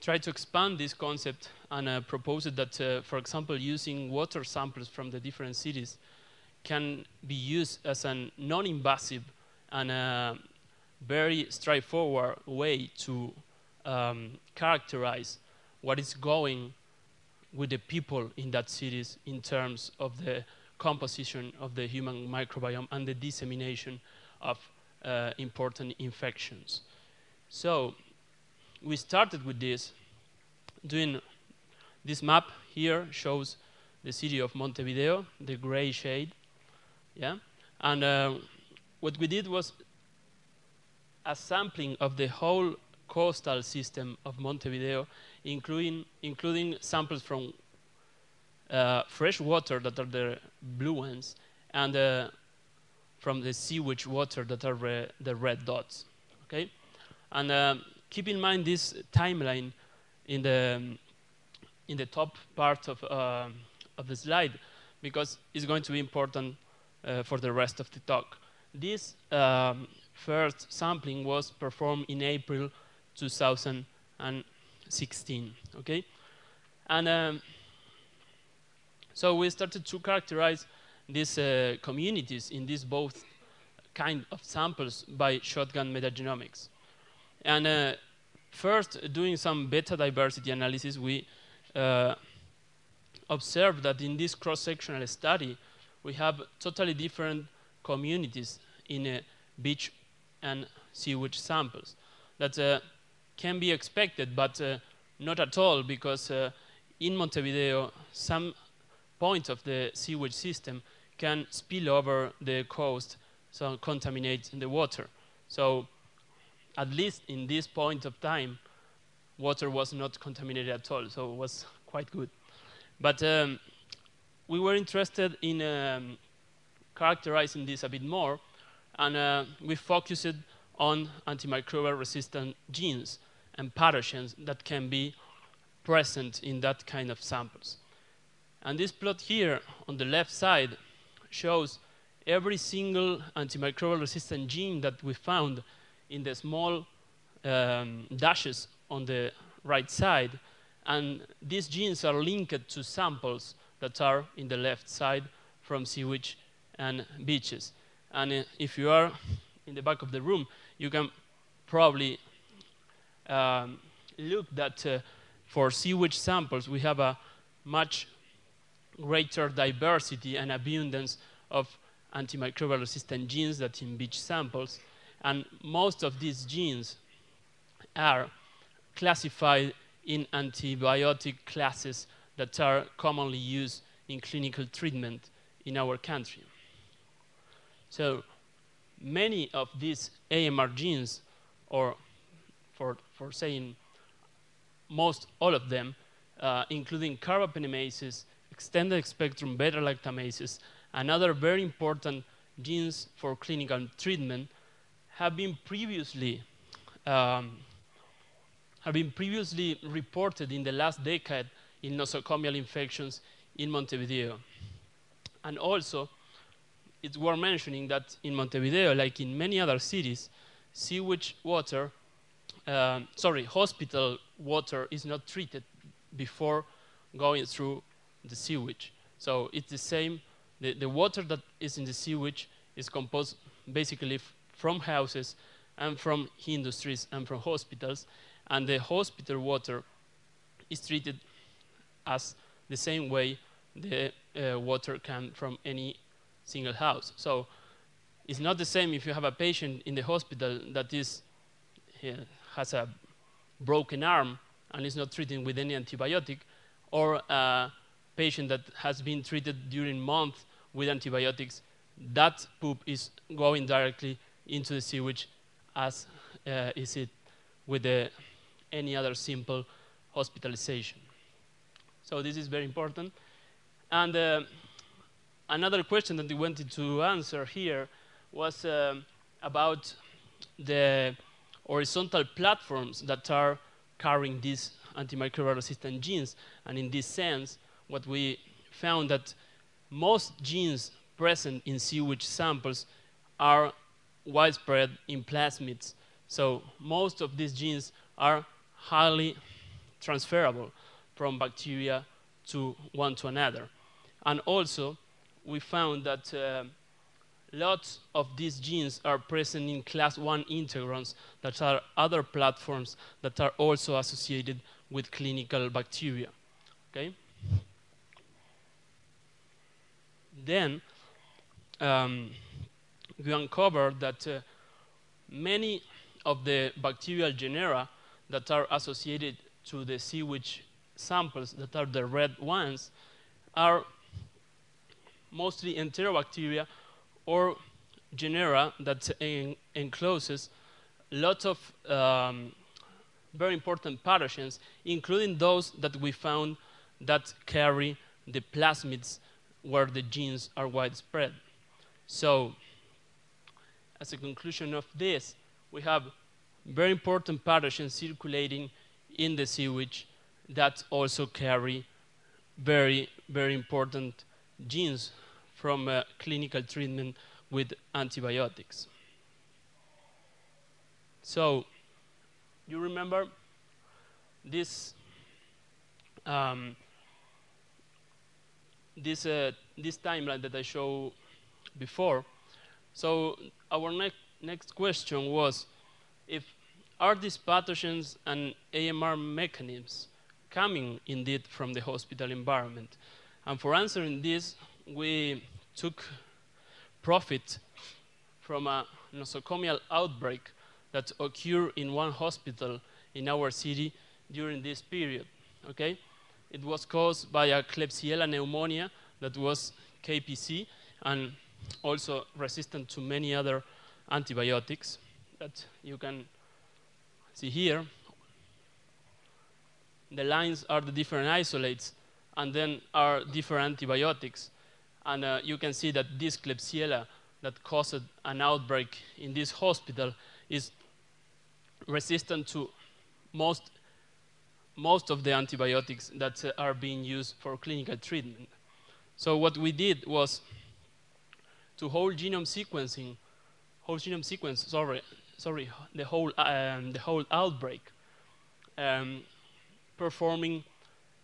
try to expand this concept and uh, proposed that, uh, for example, using water samples from the different cities can be used as a non-invasive and a very straightforward way to um, characterize what is going with the people in that cities in terms of the composition of the human microbiome and the dissemination of uh, important infections. So we started with this, doing this map here shows the city of Montevideo, the gray shade, yeah? And uh, what we did was a sampling of the whole coastal system of Montevideo, including, including samples from uh, fresh water that are the blue ones, and uh, from the sewage water that are re the red dots. Okay, and um, keep in mind this timeline in the in the top part of uh, of the slide because it's going to be important uh, for the rest of the talk. This um, first sampling was performed in April 2016. Okay, and um, so we started to characterize these uh, communities in these both kind of samples by shotgun metagenomics. And uh, first, doing some beta diversity analysis, we uh, observed that in this cross-sectional study, we have totally different communities in uh, beach and sewage samples. That uh, can be expected, but uh, not at all, because uh, in Montevideo, some point of the sewage system can spill over the coast, so contaminate the water. So at least in this point of time, water was not contaminated at all, so it was quite good. But um, we were interested in um, characterizing this a bit more, and uh, we focused on antimicrobial resistant genes and pathogens that can be present in that kind of samples. And this plot here on the left side shows every single antimicrobial resistant gene that we found in the small um, dashes on the right side. And these genes are linked to samples that are in the left side from sewage and beaches. And uh, if you are in the back of the room, you can probably um, look that uh, for sewage samples, we have a much greater diversity and abundance of antimicrobial resistant genes that in beach samples. And most of these genes are classified in antibiotic classes that are commonly used in clinical treatment in our country. So many of these AMR genes, or for, for saying most all of them, uh, including carbapenemases, extended spectrum beta-lactamases, and other very important genes for clinical treatment, have been previously um, have been previously reported in the last decade in nosocomial infections in Montevideo. And also, it's worth mentioning that in Montevideo, like in many other cities, sewage water, uh, sorry, hospital water is not treated before going through the sewage. So it's the same, the, the water that is in the sewage is composed basically from houses and from industries and from hospitals, and the hospital water is treated as the same way the uh, water can from any single house. So it's not the same if you have a patient in the hospital that is uh, has a broken arm and is not treated with any antibiotic, or a patient that has been treated during months with antibiotics, that poop is going directly into the sewage as uh, is it with the, any other simple hospitalization. So this is very important. And uh, another question that we wanted to answer here was uh, about the horizontal platforms that are carrying these antimicrobial resistant genes. And in this sense, what we found that most genes present in sewage samples are widespread in plasmids. So most of these genes are highly transferable from bacteria to one to another. And also, we found that uh, lots of these genes are present in class 1 integrons that are other platforms that are also associated with clinical bacteria. Okay? Then, um, we uncovered that uh, many of the bacterial genera that are associated to the sewage samples, that are the red ones, are mostly enterobacteria or genera that en encloses lots of um, very important pathogens, including those that we found that carry the plasmids where the genes are widespread. So, as a conclusion of this, we have very important pathogens circulating in the sewage that also carry very, very important genes from uh, clinical treatment with antibiotics. So, you remember this um, this uh, this timeline that I showed before. So our next next question was if are these pathogens and AMR mechanisms coming indeed from the hospital environment? And for answering this, we took profit from a nosocomial outbreak that occurred in one hospital in our city during this period. Okay, it was caused by a Klebsiella pneumonia that was KPC and also resistant to many other antibiotics that you can see here. The lines are the different isolates and then are different antibiotics. And uh, you can see that this Klebsiella that caused an outbreak in this hospital is resistant to most, most of the antibiotics that uh, are being used for clinical treatment. So what we did was to whole genome sequencing, whole genome sequence, sorry, sorry, the whole, um, the whole outbreak, um, performing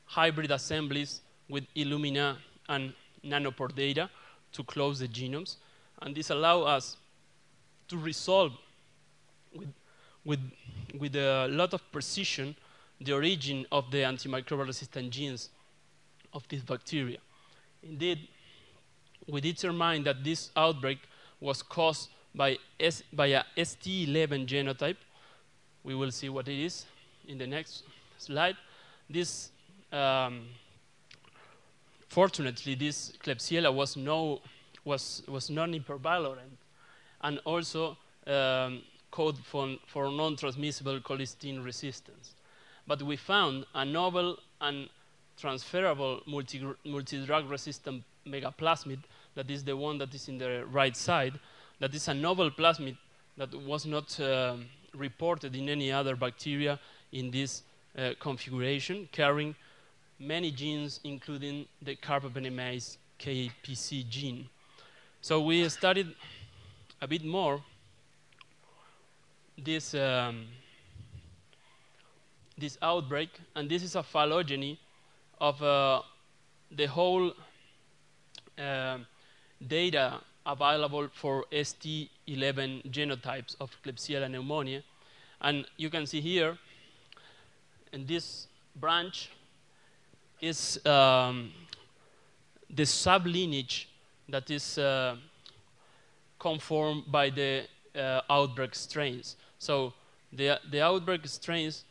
hybrid assemblies with Illumina and nanopore data to close the genomes. And this allow us to resolve with, with, with a lot of precision the origin of the antimicrobial resistant genes of this bacteria. Indeed, we determined that this outbreak was caused by, S, by a ST11 genotype. We will see what it is in the next slide. This, um, fortunately, this Klebsiella was, no, was, was non-hypervalorant and also um, code for, for non-transmissible colistin resistance. But we found a novel and transferable multi-drug multi resistant megaplasmid that is the one that is in the right side, that is a novel plasmid that was not uh, reported in any other bacteria in this uh, configuration, carrying many genes, including the carbapenemase KPC gene. So we studied a bit more this, um, this outbreak, and this is a phylogeny of uh, the whole uh, data available for ST11 genotypes of Klebsiella pneumoniae. And you can see here, in this branch, is um, the sublineage that is uh, conformed by the uh, outbreak strains. So the, the outbreak strains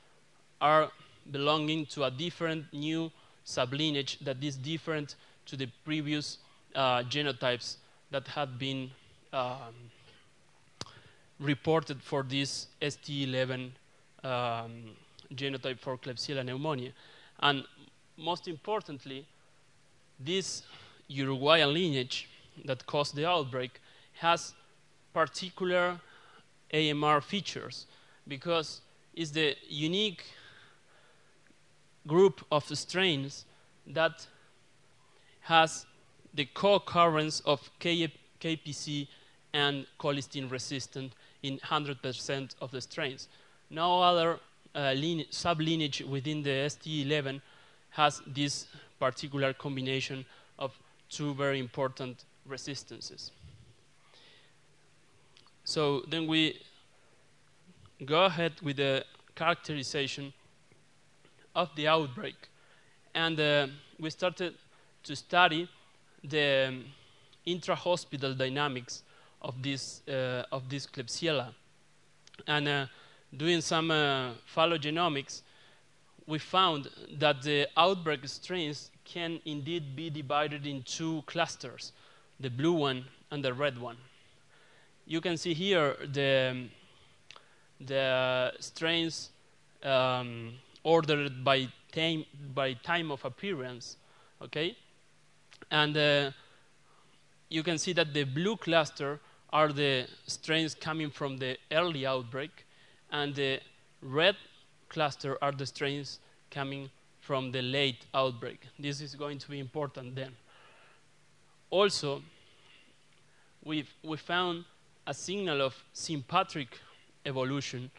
are belonging to a different new sublineage that is different to the previous uh, genotypes that had been um, reported for this ST11 um, genotype for Klebsiella pneumoniae. And most importantly, this Uruguayan lineage that caused the outbreak has particular AMR features because it's the unique group of strains that has the co-occurrence of KPC and colistin resistant in 100% of the strains. No other uh, sublineage within the ST11 has this particular combination of two very important resistances. So then we go ahead with the characterization of the outbreak. And uh, we started to study the um, intra-hospital dynamics of this, uh, of this Klebsiella. And uh, doing some uh, phylogenomics, we found that the outbreak strains can indeed be divided in two clusters, the blue one and the red one. You can see here the, um, the strains um, ordered by time, by time of appearance, okay? And uh, you can see that the blue cluster are the strains coming from the early outbreak, and the red cluster are the strains coming from the late outbreak. This is going to be important then. Also, we we found a signal of sympatric evolution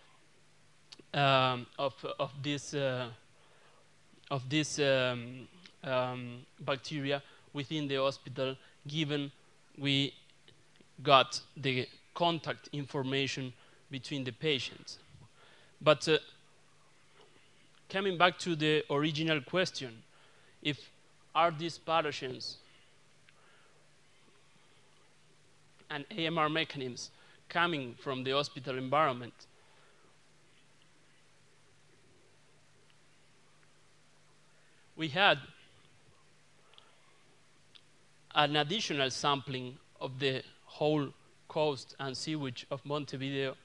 um, of, of this, uh, of this um, um, bacteria within the hospital given we got the contact information between the patients. But uh, coming back to the original question, if are these pathogens and AMR mechanisms coming from the hospital environment, we had an additional sampling of the whole coast and sewage of Montevideo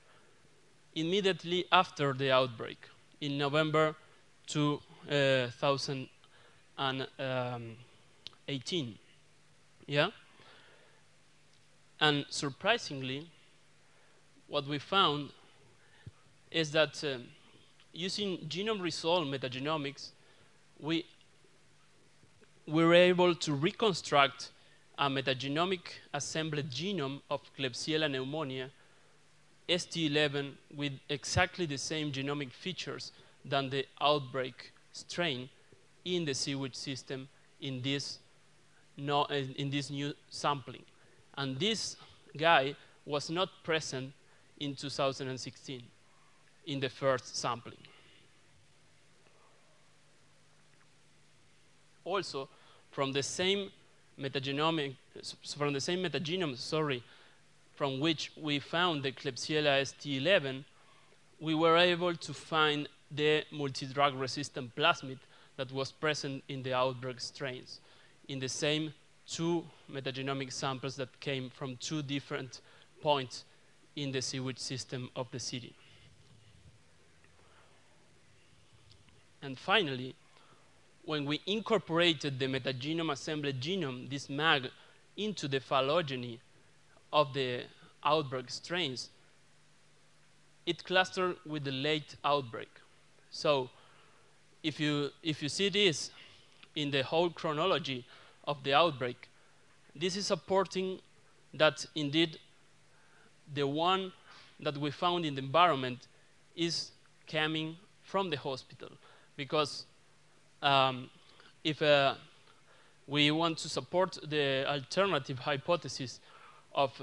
immediately after the outbreak in November 2018. Yeah? And surprisingly, what we found is that um, using genome resolved metagenomics, we were able to reconstruct a metagenomic assembled genome of Klebsiella pneumonia ST11 with exactly the same genomic features than the outbreak strain in the sewage system in this, no, in this new sampling. And this guy was not present in 2016 in the first sampling. Also, from the same metagenomic, from the same metagenome, sorry, from which we found the Klebsiella ST11, we were able to find the multi-drug resistant plasmid that was present in the outbreak strains in the same two metagenomic samples that came from two different points in the sewage system of the city. And finally, when we incorporated the metagenome assembled genome, this MAG, into the phylogeny of the outbreak strains, it clustered with the late outbreak. So if you, if you see this in the whole chronology of the outbreak, this is supporting that indeed the one that we found in the environment is coming from the hospital. Because um, if uh, we want to support the alternative hypothesis of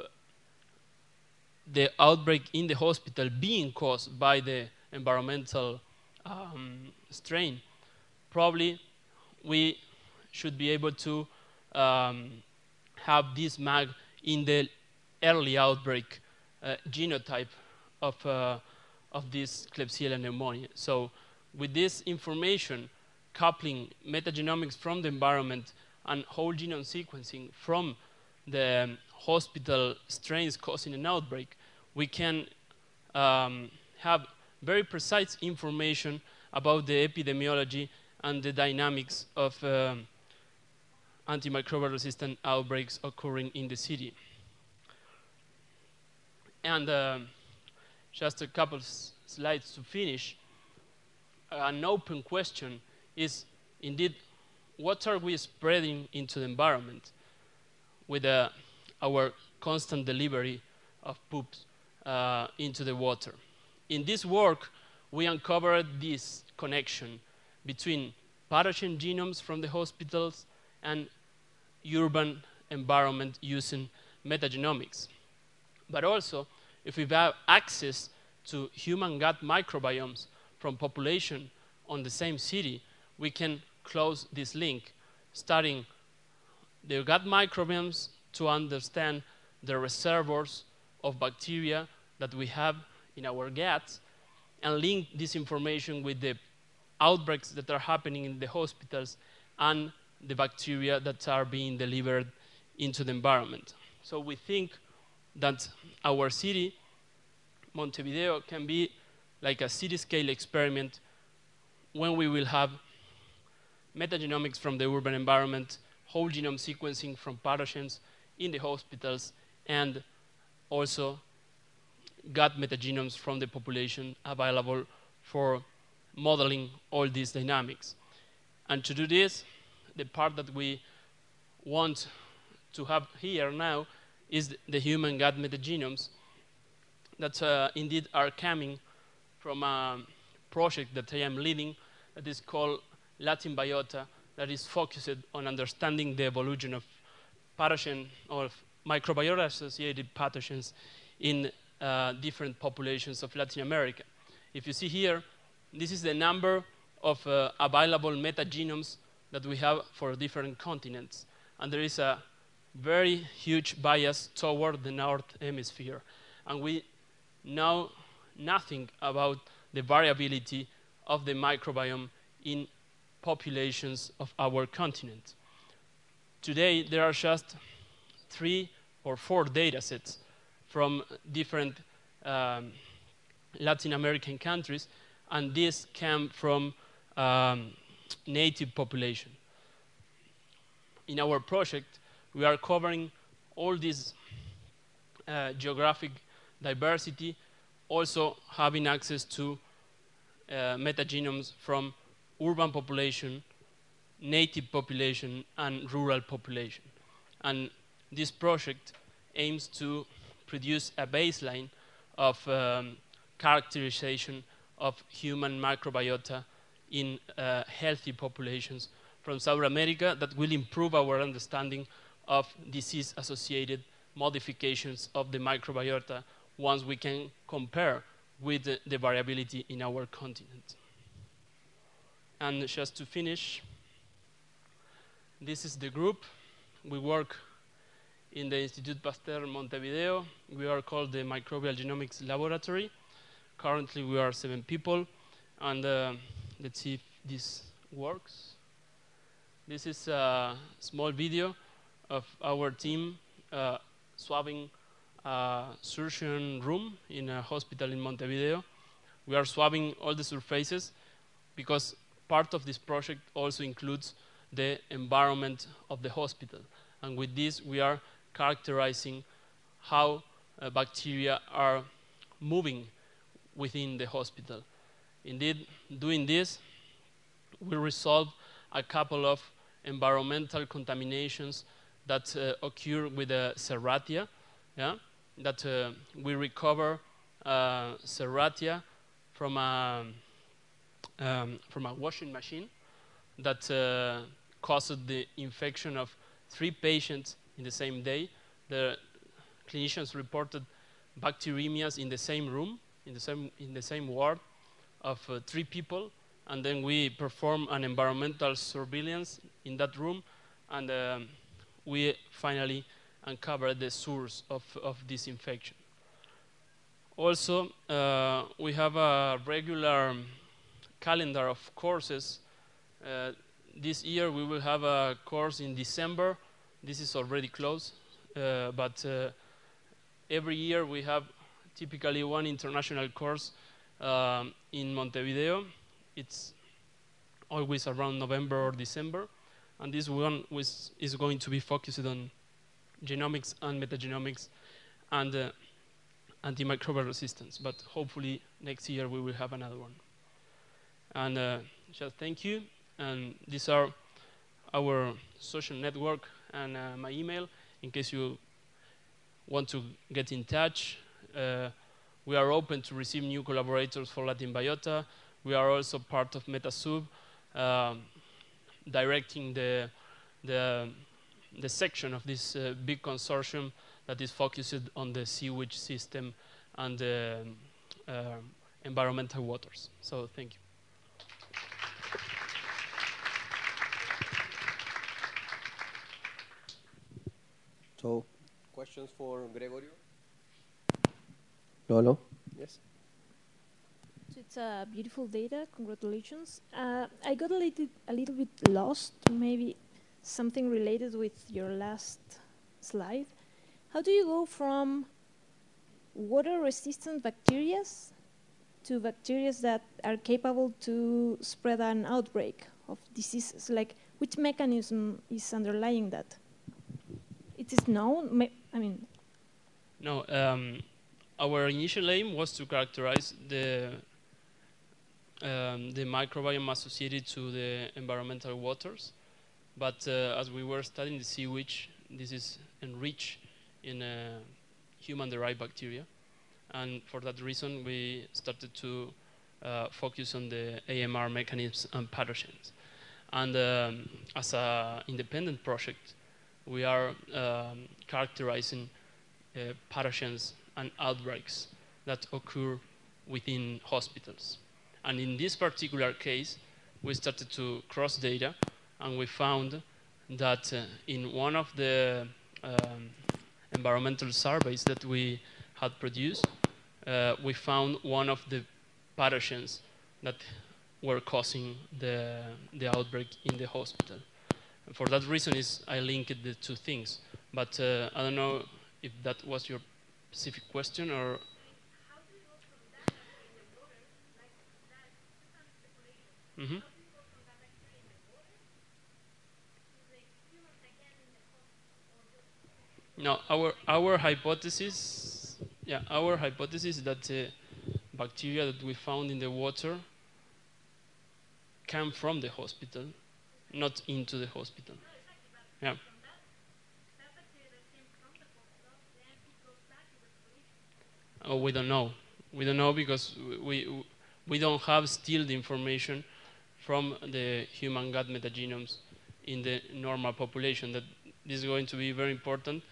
the outbreak in the hospital being caused by the environmental um, strain, probably we should be able to um, have this MAG in the early outbreak uh, genotype of, uh, of this Klebsiella pneumonia. So with this information, coupling metagenomics from the environment and whole genome sequencing from the hospital strains causing an outbreak, we can um, have very precise information about the epidemiology and the dynamics of um, antimicrobial resistant outbreaks occurring in the city. And uh, just a couple slides to finish. An open question is indeed what are we spreading into the environment with uh, our constant delivery of poops uh, into the water. In this work, we uncovered this connection between pathogen genomes from the hospitals and urban environment using metagenomics. But also, if we have access to human gut microbiomes from population on the same city, we can close this link, studying the gut microbiomes to understand the reservoirs of bacteria that we have in our guts and link this information with the outbreaks that are happening in the hospitals and the bacteria that are being delivered into the environment. So we think that our city, Montevideo, can be like a city scale experiment when we will have metagenomics from the urban environment, whole genome sequencing from pathogens in the hospitals, and also gut metagenomes from the population available for modeling all these dynamics. And to do this, the part that we want to have here now is the human gut metagenomes that uh, indeed are coming from a project that I am leading that is called Latin Biota that is focused on understanding the evolution of pathogen or microbiota associated pathogens in uh, different populations of Latin America. If you see here, this is the number of uh, available metagenomes that we have for different continents. And there is a very huge bias toward the North Hemisphere. And we know nothing about the variability of the microbiome in populations of our continent. Today, there are just three or four data sets from different um, Latin American countries, and this came from um, native population. In our project, we are covering all this uh, geographic diversity, also having access to uh, metagenomes from urban population, native population, and rural population. And this project aims to produce a baseline of um, characterization of human microbiota in uh, healthy populations from South America that will improve our understanding of disease-associated modifications of the microbiota once we can compare with the, the variability in our continent. And just to finish, this is the group. We work in the Institute Pasteur Montevideo. We are called the Microbial Genomics Laboratory. Currently, we are seven people. And uh, let's see if this works. This is a small video of our team uh, swabbing a surgeon room in a hospital in Montevideo. We are swabbing all the surfaces because part of this project also includes the environment of the hospital. And with this, we are characterizing how uh, bacteria are moving within the hospital. Indeed, doing this, we resolve a couple of environmental contaminations that uh, occur with the Serratia, yeah? that uh, we recover uh, Serratia from a, um, from a washing machine that uh, caused the infection of three patients in the same day. The clinicians reported bacteremias in the same room, in the same, in the same ward of uh, three people, and then we perform an environmental surveillance in that room, and um, we finally uncover the source of, of this infection. Also, uh, we have a regular calendar of courses. Uh, this year we will have a course in December. This is already closed, uh, but uh, every year we have typically one international course um, in Montevideo. It's always around November or December and this one is going to be focused on genomics and metagenomics and uh, antimicrobial resistance. But hopefully next year we will have another one. And uh, just thank you. And these are our social network and uh, my email in case you want to get in touch. Uh, we are open to receive new collaborators for Latin Biota. We are also part of MetaSub. Um, directing the, the, the section of this uh, big consortium that is focused on the sewage system and the uh, environmental waters. So thank you. So, questions for Gregorio? Lolo? Yes? it's a beautiful data. Congratulations. Uh, I got a little, a little bit lost, maybe something related with your last slide. How do you go from water-resistant bacteria to bacteria that are capable to spread an outbreak of diseases? Like, which mechanism is underlying that? It is known. I mean. No. Um, our initial aim was to characterize the um, the microbiome associated to the environmental waters. But uh, as we were studying the sewage, this is enriched in uh, human-derived bacteria. And for that reason, we started to uh, focus on the AMR mechanisms and pathogens. And um, as an independent project, we are um, characterizing uh, pathogens and outbreaks that occur within hospitals. And in this particular case, we started to cross data, and we found that uh, in one of the um, environmental surveys that we had produced, uh, we found one of the pathogens that were causing the, the outbreak in the hospital. For that reason is I linked the two things. But uh, I don't know if that was your specific question or Mm -hmm. No, our our hypothesis, yeah, our hypothesis is that the bacteria that we found in the water come from the hospital, not into the hospital. Yeah. Oh, we don't know. We don't know because we we don't have still the information from the human gut metagenomes in the normal population. That this is going to be very important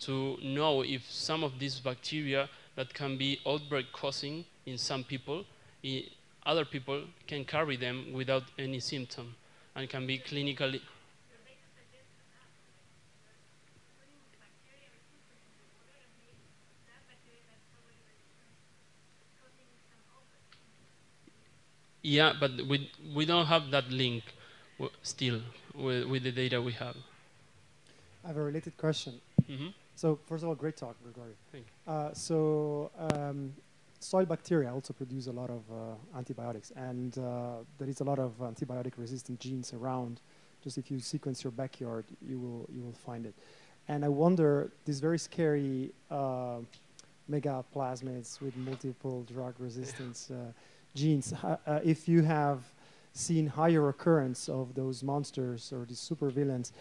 to know if some of these bacteria that can be outbreak causing in some people, other people can carry them without any symptom and can be clinically Yeah, but we, we don't have that link still with, with the data we have. I have a related question. Mm -hmm. So first of all, great talk, Gregory. Thank you. Uh, so um, soil bacteria also produce a lot of uh, antibiotics, and uh, there is a lot of antibiotic-resistant genes around. Just if you sequence your backyard, you will you will find it. And I wonder, these very scary uh, megaplasmids with multiple drug resistance uh, genes, uh, if you have seen higher occurrence of those monsters or these supervillains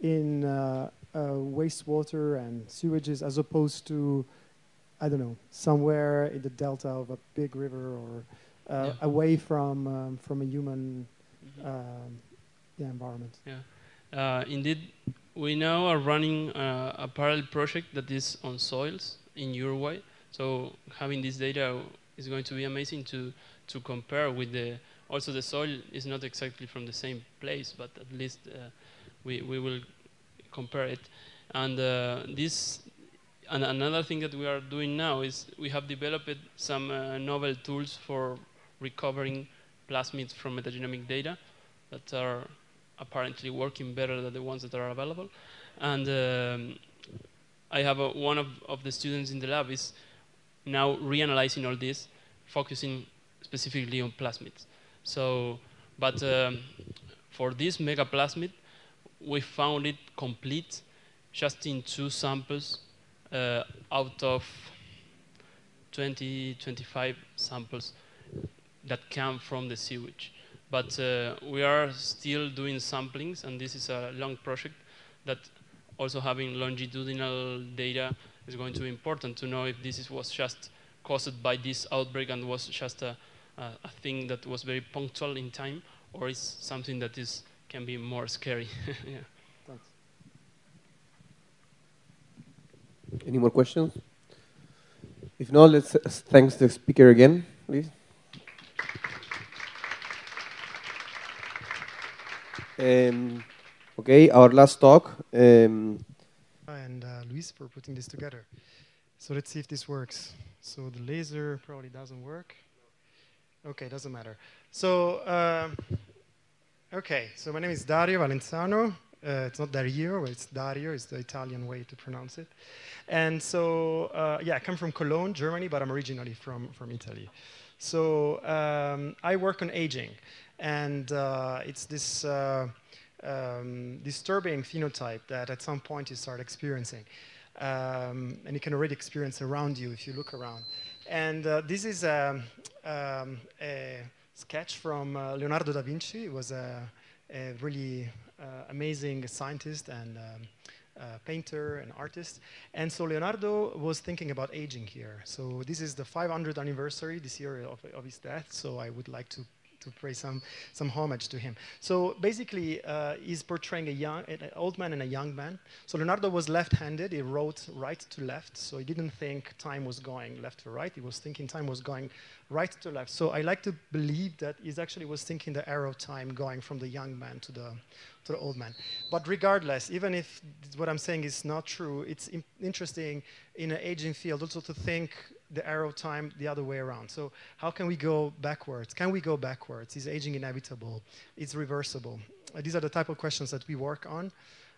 in uh, uh, wastewater and sewages as opposed to, I don't know, somewhere in the delta of a big river or uh, yeah. away from um, from a human mm -hmm. um, yeah, environment. Yeah, uh, indeed, we now are running uh, a parallel project that is on soils in Uruguay. So having this data is going to be amazing to to compare with the also the soil is not exactly from the same place, but at least uh, we we will compare it. And uh, this and another thing that we are doing now is we have developed some uh, novel tools for recovering plasmids from metagenomic data that are apparently working better than the ones that are available. And um, I have a, one of, of the students in the lab is now reanalyzing all this, focusing specifically on plasmids. So, but um, for this megaplasmid, we found it complete just in two samples uh, out of 20, 25 samples that come from the sewage. But uh, we are still doing samplings, and this is a long project that also having longitudinal data is going to be important to know if this is, was just caused by this outbreak and was just a, uh, a thing that was very punctual in time, or is something that is can be more scary. yeah. Thanks. Any more questions? If not, let's uh, thanks the speaker again, please. Um, okay, our last talk. Um, and uh, Luis for putting this together. So let's see if this works. So the laser probably doesn't work. Okay, doesn't matter. So, um, okay, so my name is Dario Valenzano. Uh, it's not Dario, it's Dario, it's the Italian way to pronounce it. And so, uh, yeah, I come from Cologne, Germany, but I'm originally from, from Italy. So um, I work on aging, and uh, it's this uh, um, disturbing phenotype that at some point you start experiencing. Um, and you can already experience around you if you look around. And uh, this is um, um, a sketch from uh, Leonardo da Vinci. It was a, a really amazing scientist and um, uh, painter and artist. And so Leonardo was thinking about aging here. So this is the 500th anniversary this year of, of his death. So I would like to to pay some, some homage to him. So basically, uh, he's portraying a young, an old man and a young man. So Leonardo was left-handed. He wrote right to left. So he didn't think time was going left to right. He was thinking time was going right to left. So I like to believe that he actually was thinking the arrow time going from the young man to the, to the old man. But regardless, even if what I'm saying is not true, it's interesting in an aging field also to think the arrow of time the other way around. So how can we go backwards? Can we go backwards? Is aging inevitable? Is reversible? Uh, these are the type of questions that we work on.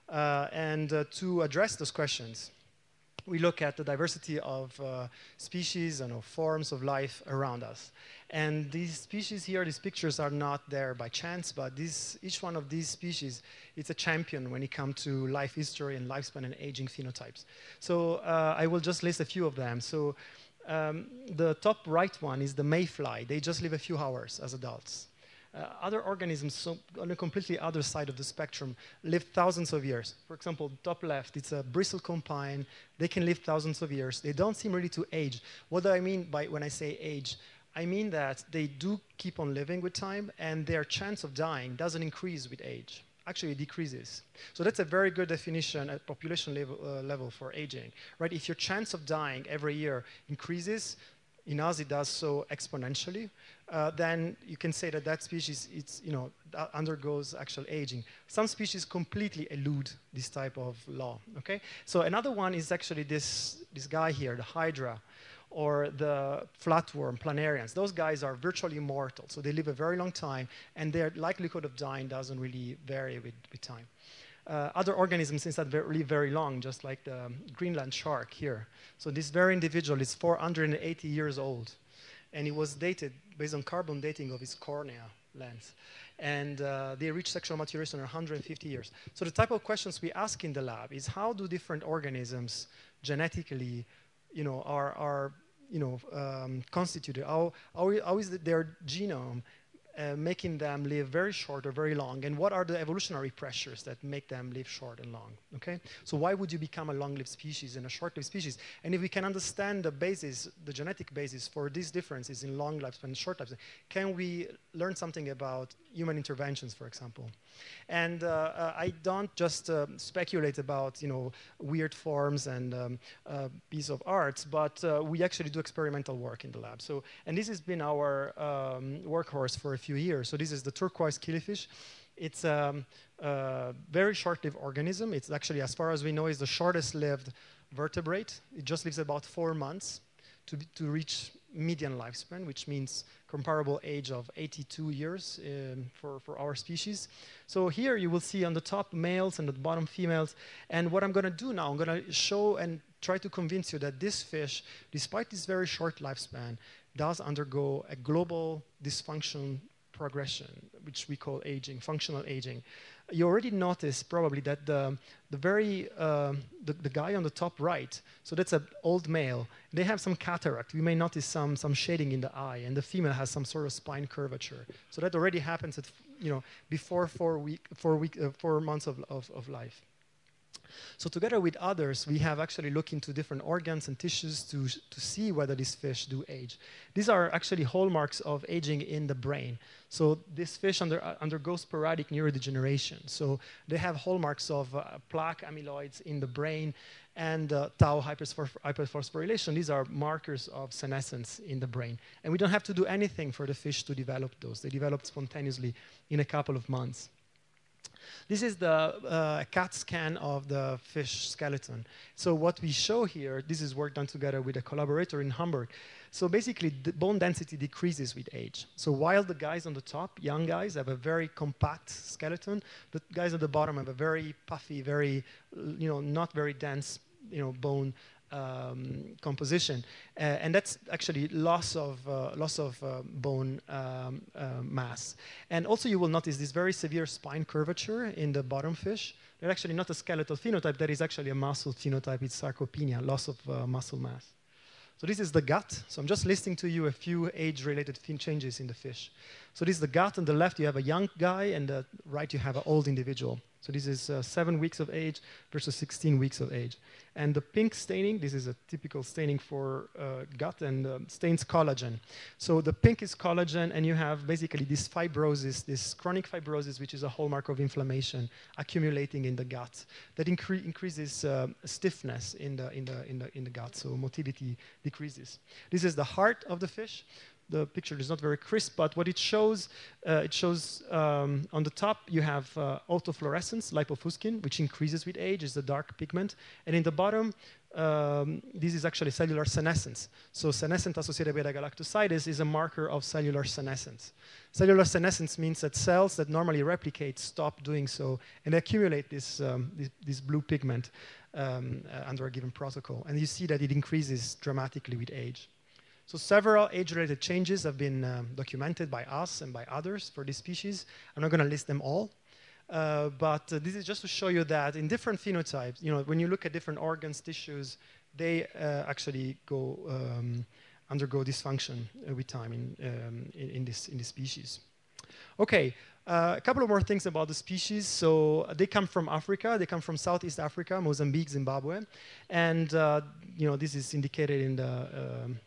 Uh, and uh, to address those questions, we look at the diversity of uh, species and of forms of life around us. And these species here, these pictures are not there by chance, but this, each one of these species is a champion when it comes to life history and lifespan and aging phenotypes. So uh, I will just list a few of them. So um, the top right one is the mayfly. They just live a few hours as adults. Uh, other organisms so on a completely other side of the spectrum live thousands of years. For example, top left, it's a bristlecone pine. They can live thousands of years. They don't seem really to age. What do I mean by when I say age? I mean that they do keep on living with time and their chance of dying doesn't increase with age. Actually, decreases. So that's a very good definition at population level, uh, level for aging, right? If your chance of dying every year increases, in us it does so exponentially, uh, then you can say that that species it's, you know, undergoes actual aging. Some species completely elude this type of law, okay? So another one is actually this, this guy here, the hydra, or the flatworm, planarians. Those guys are virtually immortal, so they live a very long time, and their likelihood of dying doesn't really vary with, with time. Uh, other organisms instead live very long, just like the Greenland shark here. So this very individual is 480 years old, and he was dated based on carbon dating of his cornea lens. And uh, they reach sexual maturation in 150 years. So the type of questions we ask in the lab is how do different organisms genetically, you know, are, are you know, um, constituted? How, how, how is their genome uh, making them live very short or very long, and what are the evolutionary pressures that make them live short and long, okay? So why would you become a long-lived species and a short-lived species? And if we can understand the basis, the genetic basis for these differences in long lives and short lives, can we learn something about human interventions, for example? And uh, uh, I don't just uh, speculate about, you know, weird forms and um, piece of art, but we actually do experimental work in the lab. So, and this has been our um, workhorse for a few years. So this is the turquoise killifish. It's um, a very short-lived organism. It's actually, as far as we know, is the shortest-lived vertebrate. It just lives about four months to, to reach median lifespan, which means comparable age of 82 years um, for, for our species. So here you will see on the top males and at the bottom females. And what I'm going to do now, I'm going to show and try to convince you that this fish, despite this very short lifespan, does undergo a global dysfunction progression, which we call aging, functional aging. You already noticed probably that the, the very, uh, the, the guy on the top right, so that's an old male, they have some cataract. You may notice some, some shading in the eye, and the female has some sort of spine curvature. So that already happens at, you know, before four, week, four, week, uh, four months of, of, of life. So together with others, we have actually looked into different organs and tissues to, to see whether these fish do age. These are actually hallmarks of aging in the brain. So this fish under, uh, undergoes sporadic neurodegeneration. So they have hallmarks of uh, plaque amyloids in the brain and uh, tau hyperphosphorylation. These are markers of senescence in the brain. And we don't have to do anything for the fish to develop those. They develop spontaneously in a couple of months. This is the uh, CAT scan of the fish skeleton. So what we show here, this is work done together with a collaborator in Hamburg. So basically, bone density decreases with age. So while the guys on the top, young guys, have a very compact skeleton, the guys at the bottom have a very puffy, very, you know, not very dense, you know, bone um, composition, uh, and that's actually loss of uh, loss of uh, bone um, uh, mass. And also, you will notice this very severe spine curvature in the bottom fish. They're actually not a skeletal phenotype; that is actually a muscle phenotype. It's sarcopenia, loss of uh, muscle mass. So this is the gut. So I'm just listing to you a few age-related changes in the fish. So this is the gut. On the left, you have a young guy, and the right, you have an old individual. So this is uh, seven weeks of age versus 16 weeks of age. And the pink staining, this is a typical staining for uh, gut and uh, stains collagen. So the pink is collagen and you have basically this fibrosis, this chronic fibrosis, which is a hallmark of inflammation accumulating in the gut that incre increases uh, stiffness in the, in, the, in, the, in the gut, so motility decreases. This is the heart of the fish the picture is not very crisp, but what it shows, uh, it shows um, on the top you have uh, autofluorescence, lipofuscin, which increases with age, is a dark pigment. And in the bottom, um, this is actually cellular senescence. So senescent associated beta-galactosidase is a marker of cellular senescence. Cellular senescence means that cells that normally replicate stop doing so and accumulate this, um, this, this, blue pigment uh, under a given protocol. And you see that it increases dramatically with age. So several age-related changes have been um, documented by us and by others for this species. I'm not going to list them all, uh, but uh, this is just to show you that in different phenotypes, you know, when you look at different organs, tissues, they uh, actually go um, undergo dysfunction uh, with time in, um, in, in, this in this species. Okay, uh, a couple of more things about the species. So uh, they come from Africa. They come from Southeast Africa, Mozambique, Zimbabwe, and you know this is indicated in the um,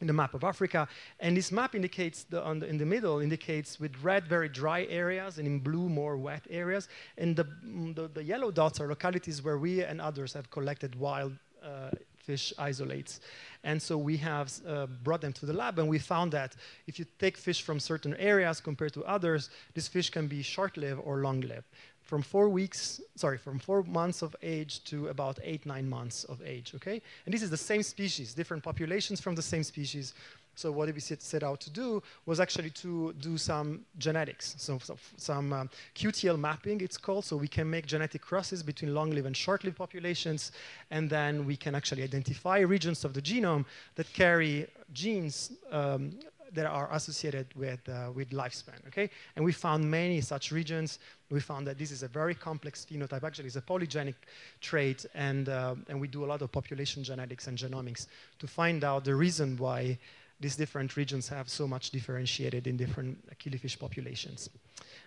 in the map of Africa. And this map indicates, the, the, in the middle, indicates with red very dry areas and in blue more wet areas. And the, the, the yellow dots are localities where we and others have collected wild uh, fish isolates. And so we have uh, brought them to the lab and we found that if you take fish from certain areas compared to others, this fish can be short-lived or long-lived from four weeks, sorry, from four months of age to about eight, nine months of age, okay? And this is the same species, different populations from the same species. So what we set out to do was actually to do some genetics, so, so some um, QTL mapping, it's called, so we can make genetic crosses between long-lived and short-lived populations, and then we can actually identify regions of the genome that carry genes um, that are associated with, uh, with lifespan, okay? And we found many such regions. We found that this is a very complex phenotype. Actually, it's a polygenic trait, and, uh, and we do a lot of population genetics and genomics to find out the reason why these different regions have so much differentiated in different killifish populations.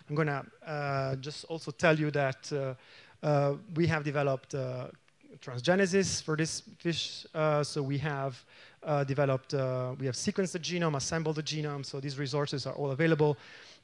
I'm gonna uh, just also tell you that uh, uh, we have developed uh, transgenesis for this fish. So we have developed, uh, we have sequenced the genome, assembled the genome, so these resources are all available.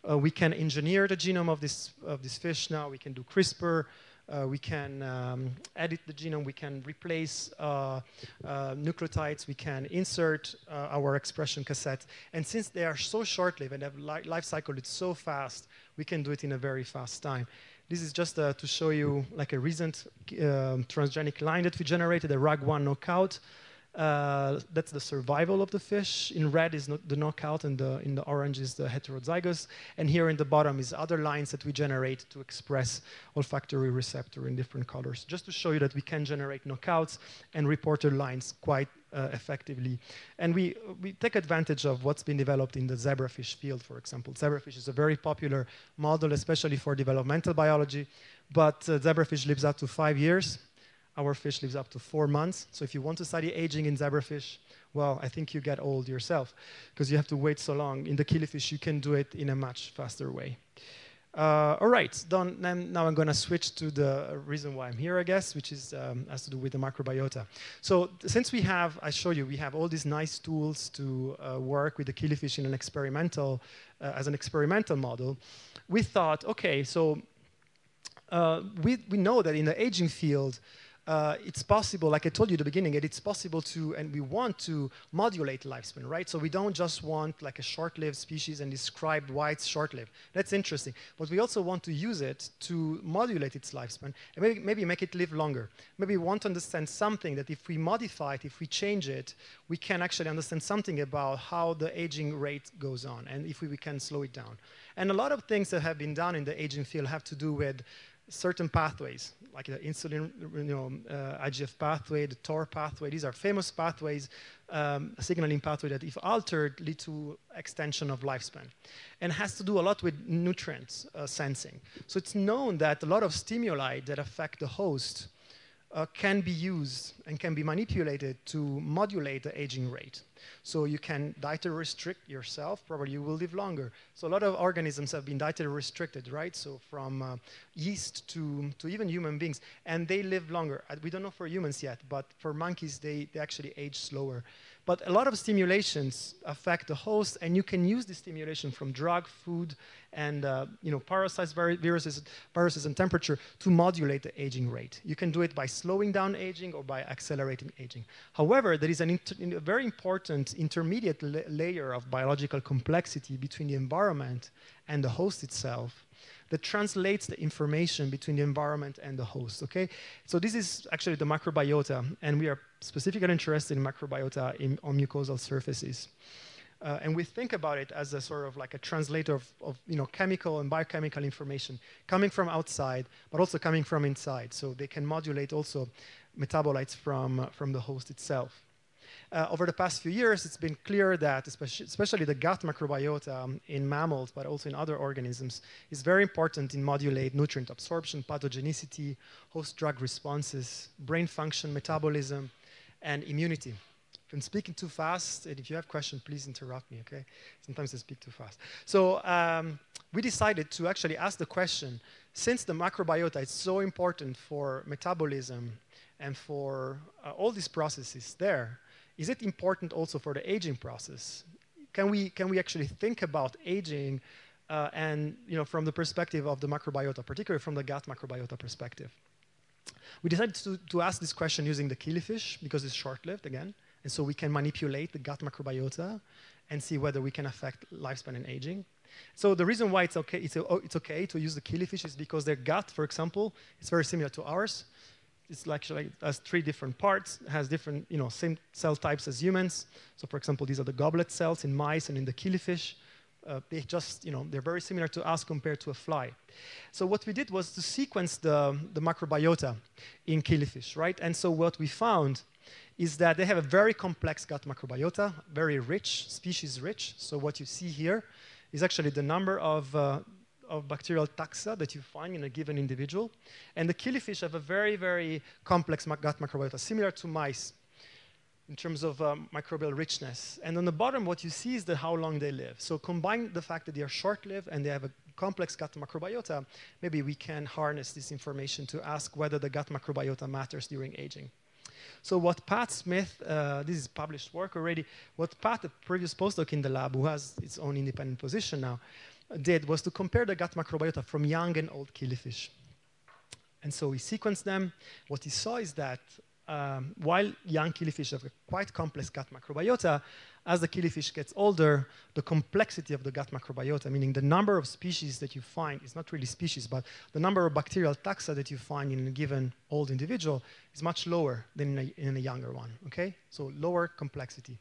Uh, we can engineer the genome of this, of this fish now, we can do CRISPR, uh, we can um, edit the genome, we can replace uh, uh, nucleotides, we can insert our expression cassette. And since they are so short-lived and have li life cycle it's so fast, we can do it in a very fast time. This is just uh, to show you like a recent um, transgenic line that we generated, a RAG1 knockout. Uh, that's the survival of the fish. In red is the knockout, and the, in the orange is the heterozygous. And here in the bottom is other lines that we generate to express olfactory receptor in different colors. Just to show you that we can generate knockouts and reporter lines quite uh, effectively. And we, we take advantage of what's been developed in the zebrafish field, for example. Zebrafish is a very popular model, especially for developmental biology. But uh, zebrafish lives up to five years our fish lives up to four months. So if you want to study aging in zebrafish, well, I think you get old yourself because you have to wait so long. In the killifish, you can do it in a much faster way. Uh, all right, Don, now I'm going to switch to the reason why I'm here, I guess, which is um, has to do with the microbiota. So since we have, I show you, we have all these nice tools to uh, work with the killifish in an experimental, uh, as an experimental model, we thought, okay, so uh, we, we know that in the aging field, uh, it's possible, like I told you at the beginning, it's possible to, and we want to modulate lifespan, right? So we don't just want like a short-lived species and describe why it's short-lived. That's interesting. But we also want to use it to modulate its lifespan and maybe, maybe make it live longer. Maybe we want to understand something that if we modify it, if we change it, we can actually understand something about how the aging rate goes on and if we, we can slow it down. And a lot of things that have been done in the aging field have to do with certain pathways, like the insulin, you know, uh, IGF pathway, the TOR pathway. These are famous pathways, um, signaling pathway that, if altered, lead to extension of lifespan, and has to do a lot with nutrients uh, sensing. So it's known that a lot of stimuli that affect the host uh, can be used and can be manipulated to modulate the aging rate. So you can dietary restrict yourself, probably you will live longer. So a lot of organisms have been dietary restricted, right? So from uh, yeast to, to even human beings, and they live longer. Uh, we don't know for humans yet, but for monkeys, they, they actually age slower But a lot of stimulations affect the host, and you can use the stimulation from drug, food, and uh, you know, parasites, viruses, viruses, and temperature to modulate the aging rate. You can do it by slowing down aging or by accelerating aging. However, there is an a very important intermediate la layer of biological complexity between the environment and the host itself that translates the information between the environment and the host, okay? So this is actually the microbiota, and we are specifically interested in microbiota in, on mucosal surfaces. Uh, and we think about it as a sort of like a translator of, of, you know, chemical and biochemical information coming from outside, but also coming from inside. So they can modulate also metabolites from, uh, from the host itself. Uh, over the past few years, it's been clear that especially, the gut microbiota um, in mammals, but also in other organisms, is very important in modulate nutrient absorption, pathogenicity, host drug responses, brain function, metabolism, and immunity. If I'm speaking too fast, and if you have questions, please interrupt me, okay? Sometimes I speak too fast. So um, we decided to actually ask the question, since the microbiota is so important for metabolism and for uh, all these processes there, is it important also for the aging process? Can we, can we actually think about aging uh, and you know, from the perspective of the microbiota, particularly from the gut microbiota perspective? We decided to, to ask this question using the killifish because it's short-lived again, and so we can manipulate the gut microbiota and see whether we can affect lifespan and aging. So the reason why it's okay, it's, it's okay to use the killifish is because their gut, for example, is very similar to ours it's actually has three different parts, has different, you know, same cell types as humans. So for example, these are the goblet cells in mice and in the killifish. Uh, they just, you know, they're very similar to us compared to a fly. So what we did was to sequence the, the microbiota in killifish, right? And so what we found is that they have a very complex gut microbiota, very rich, species rich. So what you see here is actually the number of uh, of bacterial taxa that you find in a given individual. And the killifish have a very, very complex gut microbiota, similar to mice in terms of um, microbial richness. And on the bottom, what you see is the how long they live. So combine the fact that they are short-lived and they have a complex gut microbiota, maybe we can harness this information to ask whether the gut microbiota matters during aging. So what Pat Smith, uh, this is published work already, what Pat, a previous postdoc in the lab, who has its own independent position now, did was to compare the gut microbiota from young and old killifish. And so we sequenced them. What he saw is that um, while young killifish have a quite complex gut microbiota, as the killifish gets older, the complexity of the gut microbiota, meaning the number of species that you find, is not really species, but the number of bacterial taxa that you find in a given old individual is much lower than in a, in a younger one, okay? So lower complexity.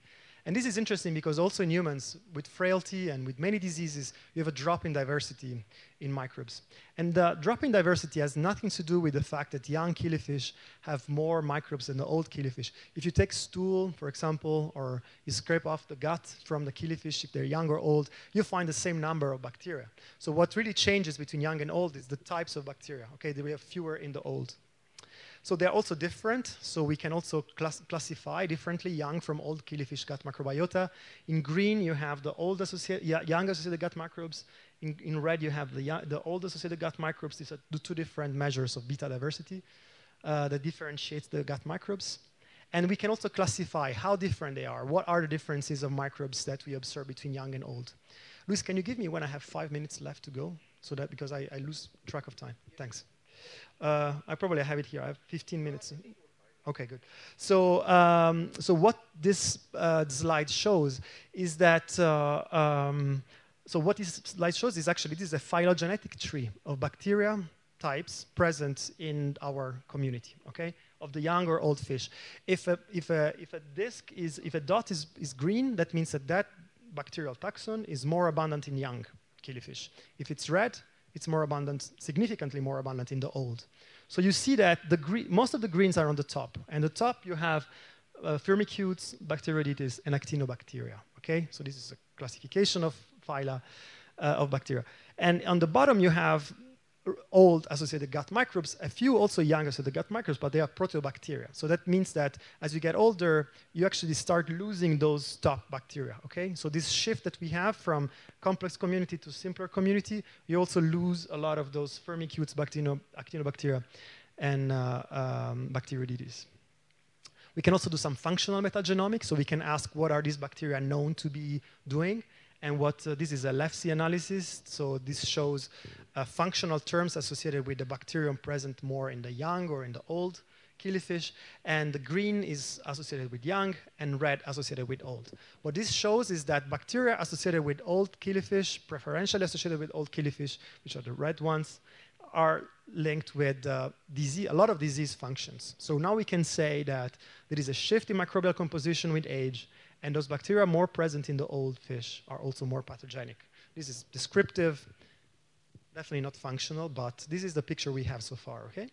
And this is interesting because also in humans, with frailty and with many diseases, you have a drop in diversity in microbes. And the drop in diversity has nothing to do with the fact that young killifish have more microbes than the old killifish. If you take stool, for example, or you scrape off the gut from the killifish, if they're young or old, you find the same number of bacteria. So what really changes between young and old is the types of bacteria. Okay, we have fewer in the old. So they're also different. So we can also class classify differently young from old killifish gut microbiota. In green, you have the old associated, young associated gut microbes. In, in red, you have the, the old associated gut microbes. These are the two different measures of beta diversity uh, that differentiates the gut microbes. And we can also classify how different they are. What are the differences of microbes that we observe between young and old? Luis, can you give me when I have five minutes left to go? So that because I, I lose track of time. Thanks. Uh, I probably have it here. I have 15 minutes. Okay, good. So, um, so what this uh, slide shows is that, uh, um, so what this slide shows is actually this is a phylogenetic tree of bacteria types present in our community, okay, of the young or old fish. If a, if a, if a disc is, if a dot is, is green, that means that that bacterial taxon is more abundant in young killifish. If it's red, it's more abundant, significantly more abundant in the old. So you see that the most of the greens are on the top. And the top you have uh, firmicutes, Bacteroidetes, and actinobacteria. Okay, so this is a classification of phyla uh, of bacteria. And on the bottom you have old associated gut microbes, a few also young associated gut microbes, but they are proteobacteria. So that means that as you get older, you actually start losing those top bacteria, okay? So this shift that we have from complex community to simpler community, you also lose a lot of those firmicutes, bactino, actinobacteria, and uh, um, bacteroidetes. We can also do some functional metagenomics, so we can ask what are these bacteria known to be doing, and what uh, this is a LEFC analysis, so this shows uh, functional terms associated with the bacterium present more in the young or in the old killifish, and the green is associated with young, and red associated with old. What this shows is that bacteria associated with old killifish, preferentially associated with old killifish, which are the red ones, are linked with uh, disease, a lot of disease functions. So now we can say that there is a shift in microbial composition with age, and those bacteria more present in the old fish are also more pathogenic. This is descriptive, definitely not functional, but this is the picture we have so far, okay?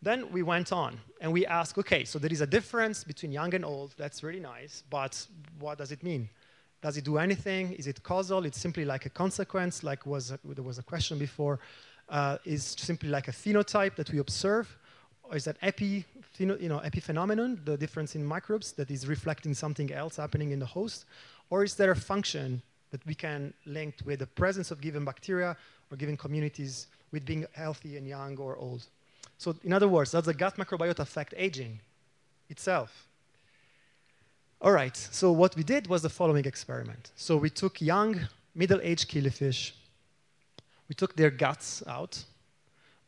Then we went on and we asked, okay, so there is a difference between young and old. That's really nice, but what does it mean? Does it do anything? Is it causal? It's simply like a consequence, like was a, there was a question before. Uh, is simply like a phenotype that we observe, or is that epi, you know, epiphenomenon, the difference in microbes that is reflecting something else happening in the host, or is there a function that we can link with the presence of given bacteria or given communities with being healthy and young or old? So in other words, does the gut microbiota affect aging itself? All right, so what we did was the following experiment. So we took young, middle-aged killifish, we took their guts out,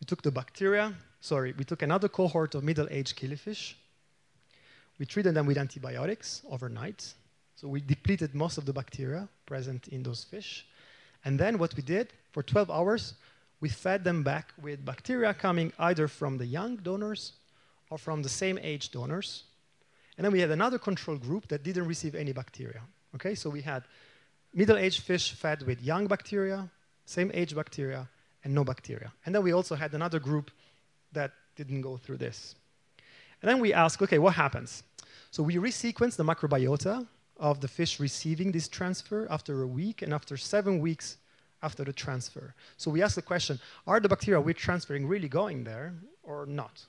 we took the bacteria, sorry, we took another cohort of middle-aged killifish, we treated them with antibiotics overnight, so we depleted most of the bacteria present in those fish, and then what we did, for 12 hours, we fed them back with bacteria coming either from the young donors or from the same age donors. And then we had another control group that didn't receive any bacteria. Okay, so we had middle-aged fish fed with young bacteria, same age bacteria, and no bacteria. And then we also had another group that didn't go through this. And then we ask, okay, what happens? So we resequence the microbiota of the fish receiving this transfer after a week, and after seven weeks, after the transfer. So we asked the question, are the bacteria we're transferring really going there or not?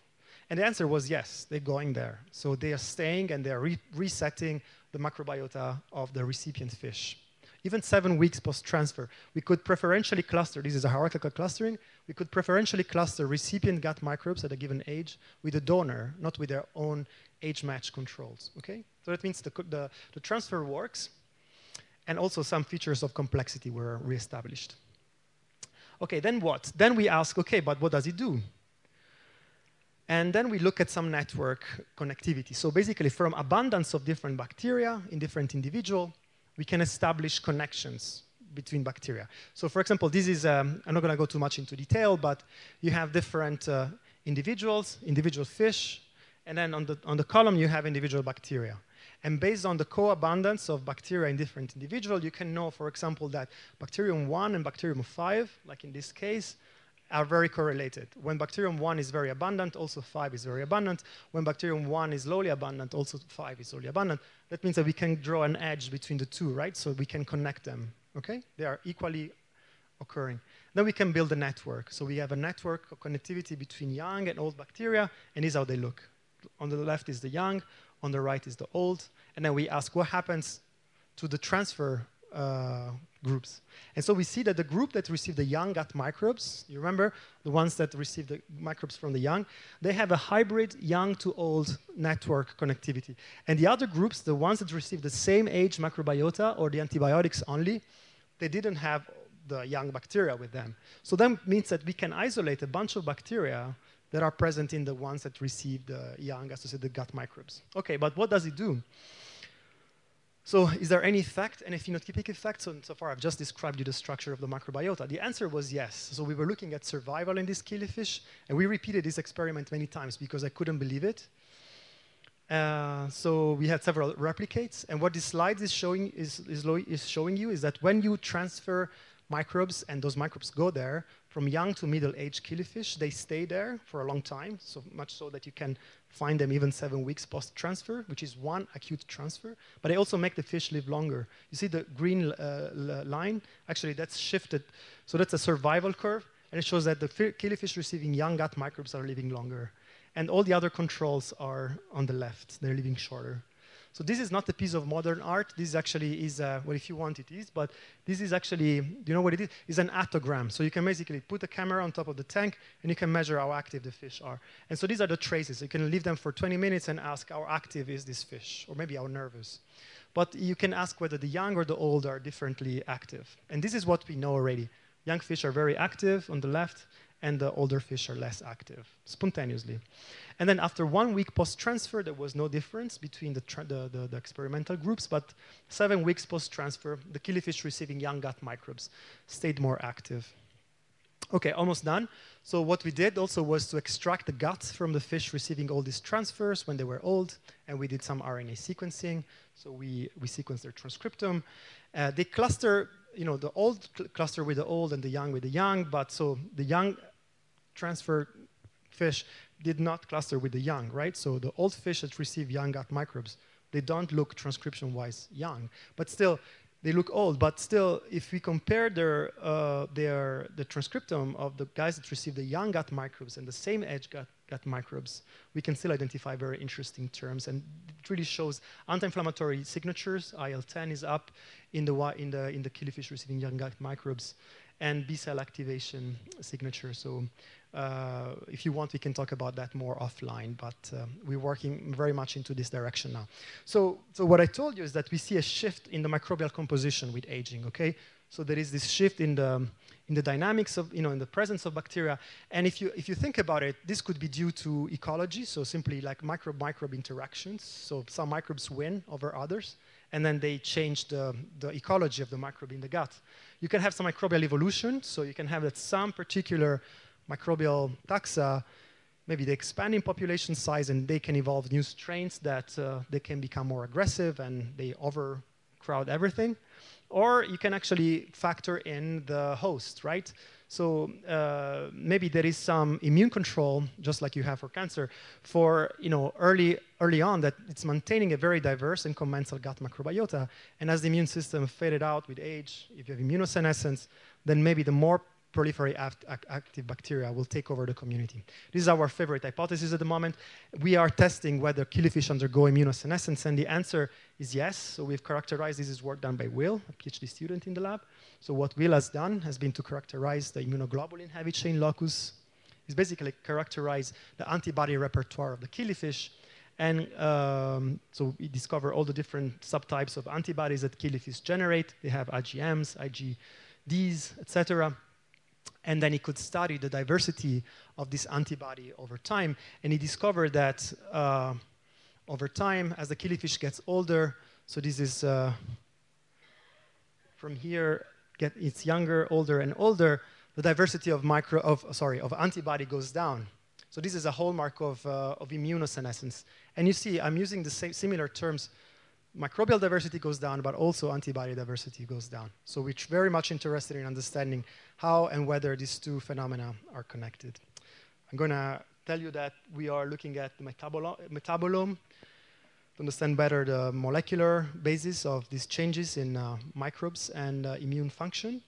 And the answer was yes, they're going there. So they are staying and they're re resetting the microbiota of the recipient fish. Even seven weeks post-transfer, we could preferentially cluster, this is a hierarchical clustering, we could preferentially cluster recipient gut microbes at a given age with the donor, not with their own age-match controls, okay? So that means the, the, the transfer works, and also some features of complexity were reestablished. Okay, then what? Then we ask, okay, but what does it do? And then we look at some network connectivity. So basically, from abundance of different bacteria in different individual, we can establish connections between bacteria. So for example, this is, um, I'm not going to go too much into detail, but you have different uh, individuals, individual fish, and then on the, on the column you have individual bacteria. And based on the co-abundance of bacteria in different individuals, you can know, for example, that bacterium 1 and bacterium 5, like in this case, are very correlated. When bacterium 1 is very abundant, also 5 is very abundant. When bacterium 1 is lowly abundant, also 5 is lowly abundant. That means that we can draw an edge between the two, right? So we can connect them, okay? They are equally occurring. Then we can build a network. So we have a network of connectivity between young and old bacteria, and this is how they look. On the left is the young, on the right is the old, and then we ask what happens to the transfer uh, groups. And so we see that the group that received the young gut microbes, you remember, the ones that received the microbes from the young, they have a hybrid young to old network connectivity. And the other groups, the ones that received the same age microbiota or the antibiotics only, they didn't have the young bacteria with them. So that means that we can isolate a bunch of bacteria that are present in the ones that received the young associated the gut microbes. Okay, but what does it do? So is there any effect, any phenotypic effect? So, so far I've just described you the structure of the microbiota. The answer was yes. So we were looking at survival in this killifish, and we repeated this experiment many times because I couldn't believe it. Uh, so we had several replicates, and what this slide is showing, is, is, is showing you is that when you transfer microbes and those microbes go there, from young to middle-aged killifish, they stay there for a long time, so much so that you can find them even seven weeks post-transfer, which is one acute transfer. But they also make the fish live longer. You see the green uh, line? Actually, that's shifted. So that's a survival curve, and it shows that the killifish receiving young gut microbes are living longer. And all the other controls are on the left. They're living shorter. So this is not a piece of modern art. This actually is, uh, well, if you want it is, but this is actually, do you know what it is? It's an atogram. So you can basically put a camera on top of the tank and you can measure how active the fish are. And so these are the traces. You can leave them for 20 minutes and ask how active is this fish, or maybe how nervous. But you can ask whether the young or the old are differently active. And this is what we know already. Young fish are very active on the left, and the older fish are less active spontaneously. And then after one week post-transfer, there was no difference between the, the, the, the, experimental groups, but seven weeks post-transfer, the killifish receiving young gut microbes stayed more active. Okay, almost done. So what we did also was to extract the guts from the fish receiving all these transfers when they were old, and we did some RNA sequencing. So we, we sequenced their transcriptome. Uh, they cluster, you know, the old cl cluster with the old and the young with the young, but so the young transfer fish did not cluster with the young, right? So the old fish that receive young gut microbes, they don't look transcription-wise young, but still they look old. But still, if we compare their, uh, their, the transcriptome of the guys that receive the young gut microbes and the same age gut, gut microbes, we can still identify very interesting terms. And it really shows anti-inflammatory signatures. IL-10 is up in the, in the, in the killifish receiving young gut microbes and B-cell activation signature. So uh, if you want, we can talk about that more offline, but uh, we're working very much into this direction now. So, so what I told you is that we see a shift in the microbial composition with aging, okay? So there is this shift in the, in the dynamics of, you know, in the presence of bacteria. And if you, if you think about it, this could be due to ecology, so simply like microbe-microbe interactions. So some microbes win over others, and then they change the, the ecology of the microbe in the gut. You can have some microbial evolution, so you can have that some particular microbial taxa, maybe they expand in population size and they can evolve new strains that uh, they can become more aggressive and they overcrowd everything. Or you can actually factor in the host, right? So uh, maybe there is some immune control, just like you have for cancer, for you know early early on that it's maintaining a very diverse and commensal gut microbiota. And as the immune system faded out with age, if you have immunosenescence, then maybe the more proliferate act active bacteria will take over the community. This is our favorite hypothesis at the moment. We are testing whether killifish undergo immunosenescence, and the answer is yes. So we've characterized, this is work done by Will, a PhD student in the lab. So what Will has done has been to characterize the immunoglobulin heavy chain locus. He's basically characterize the antibody repertoire of the killifish, and um, so we discover all the different subtypes of antibodies that killifish generate. They have IgMs, IgDs, etc and then he could study the diversity of this antibody over time. And he discovered that uh, over time, as the killifish gets older, so this is uh, from here, get it's younger, older, and older, the diversity of micro of sorry of antibody goes down. So this is a hallmark of uh, of immunosenescence. And you see, I'm using the same similar terms microbial diversity goes down, but also antibody diversity goes down. So we're very much interested in understanding how and whether these two phenomena are connected. I'm going to tell you that we are looking at the metabolo metabolome to understand better the molecular basis of these changes in uh, microbes and uh, immune function.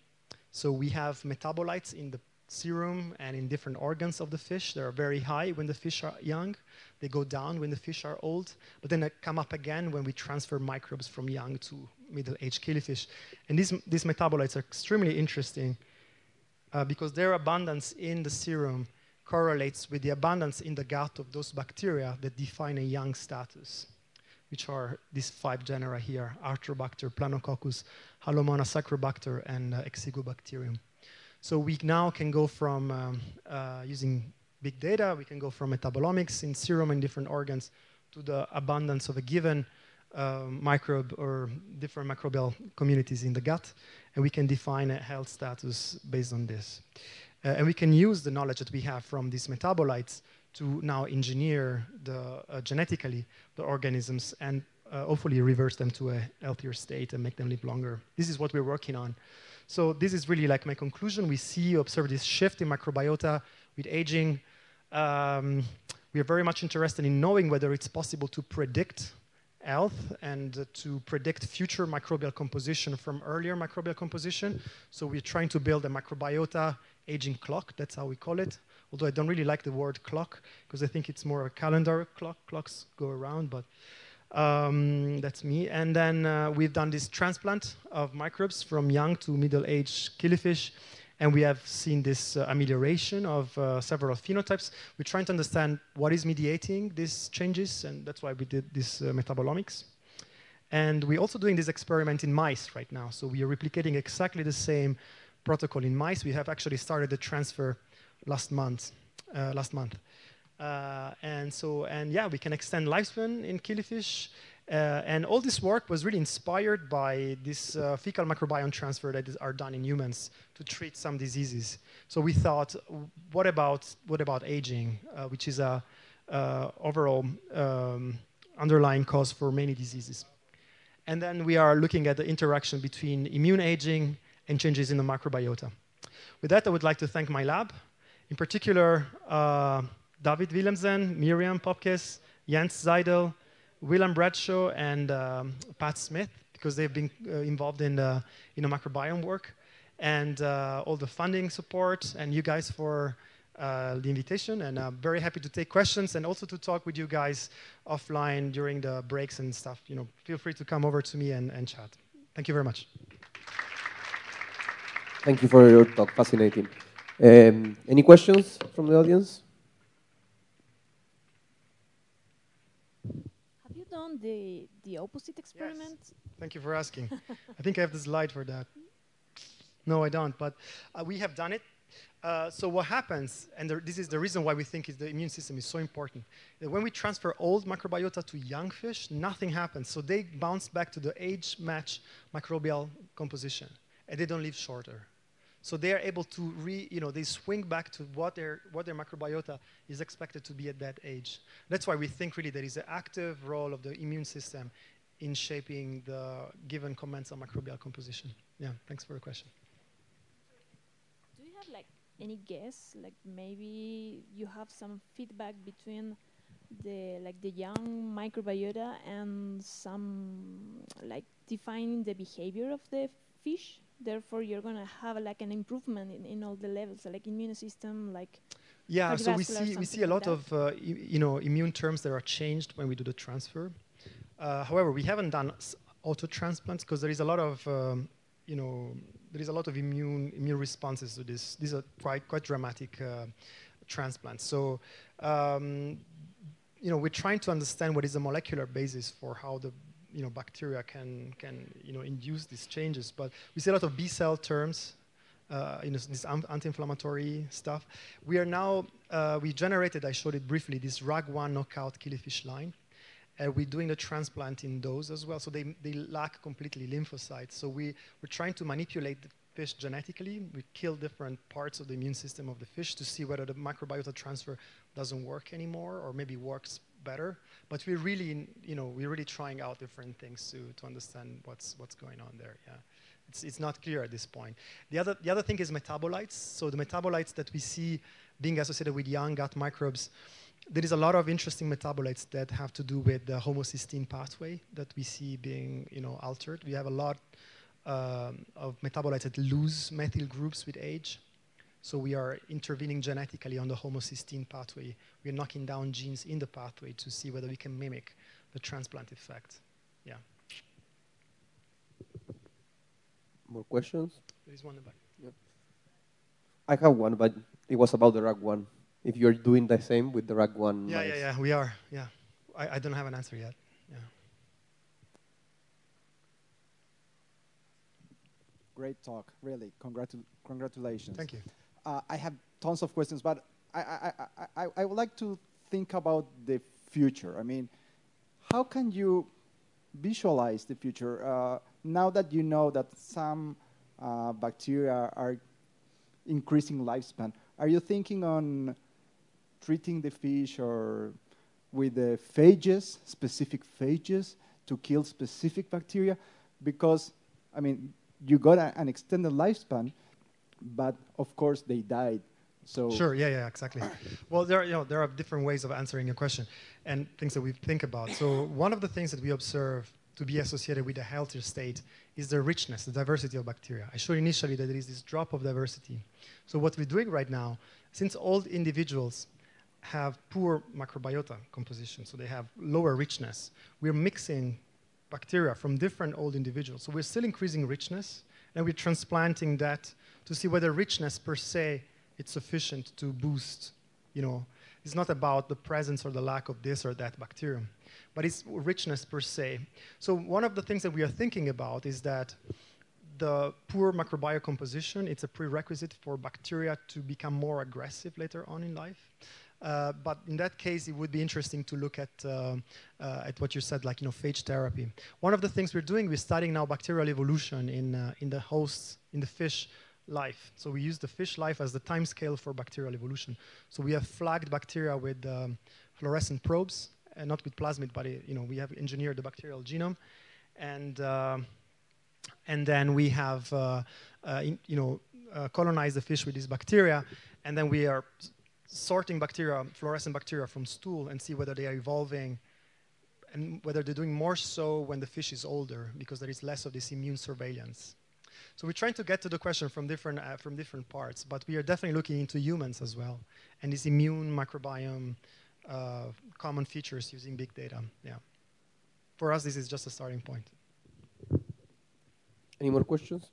So we have metabolites in the serum and in different organs of the fish. They are very high when the fish are young. They go down when the fish are old, but then they come up again when we transfer microbes from young to middle-aged killifish. And these, these metabolites are extremely interesting uh, because their abundance in the serum correlates with the abundance in the gut of those bacteria that define a young status, which are these five genera here, Arthrobacter, Planococcus, Halomonas sacrobacter, and uh, Exigobacterium. So we now can go from um, uh, using big data, we can go from metabolomics in serum and different organs to the abundance of a given uh, microbe or different microbial communities in the gut, and we can define a health status based on this. Uh, and we can use the knowledge that we have from these metabolites to now engineer the, uh, genetically the organisms and uh, hopefully reverse them to a healthier state and make them live longer. This is what we're working on. So this is really like my conclusion. We see, observe this shift in microbiota with aging. Um, we are very much interested in knowing whether it's possible to predict health and uh, to predict future microbial composition from earlier microbial composition. So we're trying to build a microbiota aging clock, that's how we call it. Although I don't really like the word clock because I think it's more a calendar clock, clocks go around, but Um, that's me. And then uh, we've done this transplant of microbes from young to middle-aged killifish. And we have seen this uh, amelioration of uh, several phenotypes. We're trying to understand what is mediating these changes, and that's why we did this uh, metabolomics. And we're also doing this experiment in mice right now. So we are replicating exactly the same protocol in mice. We have actually started the transfer last month. Uh, last month. Uh, and so, and yeah, we can extend lifespan in killifish. Uh, and all this work was really inspired by this uh, fecal microbiome transfer that is, are done in humans to treat some diseases. So we thought, what about what about aging, uh, which is a overall um, underlying cause for many diseases. And then we are looking at the interaction between immune aging and changes in the microbiota. With that, I would like to thank my lab, in particular, uh, David Willemsen, Miriam Popkes, Jens Seidel, Willem Bradshaw, and um, Pat Smith, because they've been uh, involved in the, in the microbiome work, and uh, all the funding support, and you guys for uh, the invitation. And I'm very happy to take questions and also to talk with you guys offline during the breaks and stuff. You know, feel free to come over to me and, and chat. Thank you very much. Thank you for your talk. Fascinating. Um, any questions from the audience? Have you done the, the opposite experiment? Yes. Thank you for asking. I think I have the slide for that. No, I don't, but uh, we have done it. Uh, so what happens, and the, this is the reason why we think is the immune system is so important, that when we transfer old microbiota to young fish, nothing happens. So they bounce back to the age-match microbial composition, and they don't live shorter. So they are able to re, you know, they swing back to what their, what their microbiota is expected to be at that age. That's why we think really there is an active role of the immune system in shaping the given commensal microbial composition. Yeah, thanks for the question. Do you have like any guess, like maybe you have some feedback between the like the young microbiota and some like defining the behavior of the fish? Therefore you're going to have like an improvement in, in all the levels like immune system like yeah so we see we see a lot like of uh, you know immune terms that are changed when we do the transfer. Uh, however we haven't done auto transplants because there is a lot of um, you know there is a lot of immune immune responses to this. These are quite quite dramatic uh, transplants. So um, you know we're trying to understand what is the molecular basis for how the you know, bacteria can, can you know, induce these changes. But we see a lot of B cell terms, uh, you know, this anti-inflammatory stuff. We are now, uh, we generated, I showed it briefly, this RAG1 knockout killifish line. Uh, we're doing the transplant in those as well. So they, they lack completely lymphocytes. So we, we're trying to manipulate the fish genetically. We kill different parts of the immune system of the fish to see whether the microbiota transfer doesn't work anymore or maybe works better. But we're really, you know, we're really trying out different things to, to understand what's, what's going on there, yeah. It's, it's not clear at this point. The other, the other thing is metabolites. So the metabolites that we see being associated with young gut microbes, there is a lot of interesting metabolites that have to do with the homocysteine pathway that we see being, you know, altered. We have a lot um, of metabolites that lose methyl groups with age. So we are intervening genetically on the homocysteine pathway. We're knocking down genes in the pathway to see whether we can mimic the transplant effect. Yeah. More questions? There is one in the back. Yep. I have one, but it was about the RAG1. If you're doing the same with the RAG1. Yeah, mice. yeah, yeah, we are. Yeah. I, I don't have an answer yet. Yeah. Great talk, really. Congratu congratulations. Thank you uh, I have tons of questions, but I, I, I, I, would like to think about the future. I mean, how can you visualize the future uh, now that you know that some uh, bacteria are increasing lifespan? Are you thinking on treating the fish or with the phages, specific phages, to kill specific bacteria? Because, I mean, you got a, an extended lifespan, but of course they died. So sure, yeah, yeah, exactly. well, there, are, you know, there are different ways of answering your question and things that we think about. So one of the things that we observe to be associated with a healthier state is the richness, the diversity of bacteria. I showed initially that there is this drop of diversity. So what we're doing right now, since all individuals have poor microbiota composition, so they have lower richness. We're mixing bacteria from different old individuals. So we're still increasing richness, and we're transplanting that to see whether richness per se is sufficient to boost, you know, it's not about the presence or the lack of this or that bacterium, but it's richness per se. So one of the things that we are thinking about is that the poor microbiome composition, it's a prerequisite for bacteria to become more aggressive later on in life. Uh, but in that case, it would be interesting to look at, uh, uh, at what you said, like you know, phage therapy. One of the things we're doing, we're studying now bacterial evolution in, uh, in the hosts, in the fish life. So we use the fish life as the time scale for bacterial evolution. So we have flagged bacteria with um, fluorescent probes, and not with plasmid, but you know, we have engineered the bacterial genome. And, uh, and then we have in, you know, colonized the fish with these bacteria, and then we are sorting bacteria, fluorescent bacteria from stool and see whether they are evolving and whether they're doing more so when the fish is older because there is less of this immune surveillance. So we're trying to get to the question from different, uh, from different parts, but we are definitely looking into humans as well and this immune microbiome uh, common features using big data. Yeah. For us, this is just a starting point. Any more questions?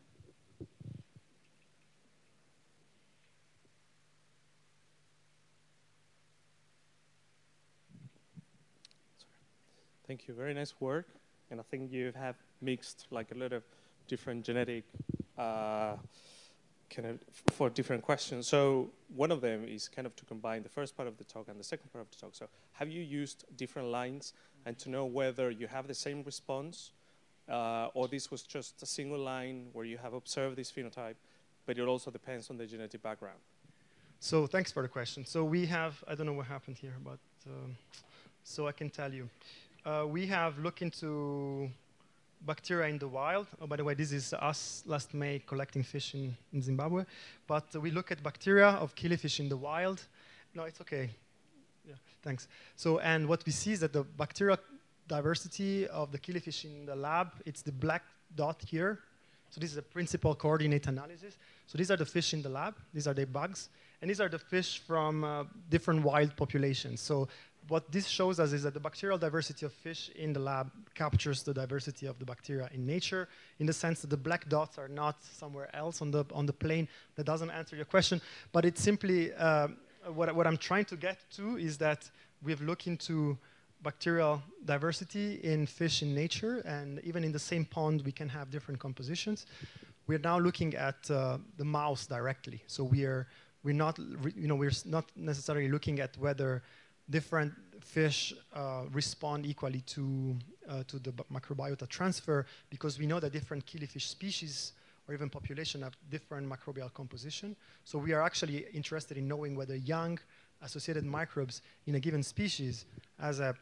Thank you. Very nice work. And I think you have mixed like a lot of different genetic uh, kind of for different questions. So one of them is kind of to combine the first part of the talk and the second part of the talk. So have you used different lines and to know whether you have the same response uh, or this was just a single line where you have observed this phenotype, but it also depends on the genetic background? So thanks for the question. So we have, I don't know what happened here, but um, so I can tell you uh, we have looked into bacteria in the wild. Oh, by the way, this is us last May collecting fish in, in Zimbabwe. But uh, we look at bacteria of killifish in the wild. No, it's okay. Yeah, thanks. So, and what we see is that the bacterial diversity of the killifish in the lab, it's the black dot here. So this is a principal coordinate analysis. So these are the fish in the lab. These are the bugs. And these are the fish from uh, different wild populations. So what this shows us is that the bacterial diversity of fish in the lab captures the diversity of the bacteria in nature in the sense that the black dots are not somewhere else on the, on the plane. That doesn't answer your question, but it's simply, uh, what, what I'm trying to get to is that we've looked into bacterial diversity in fish in nature, and even in the same pond, we can have different compositions. We're now looking at uh, the mouse directly. So we are, we're not, you know, we're not necessarily looking at whether different fish uh, respond equally to, uh, to the microbiota transfer because we know that different killifish species or even population have different microbial composition. So we are actually interested in knowing whether young associated microbes in a given species has a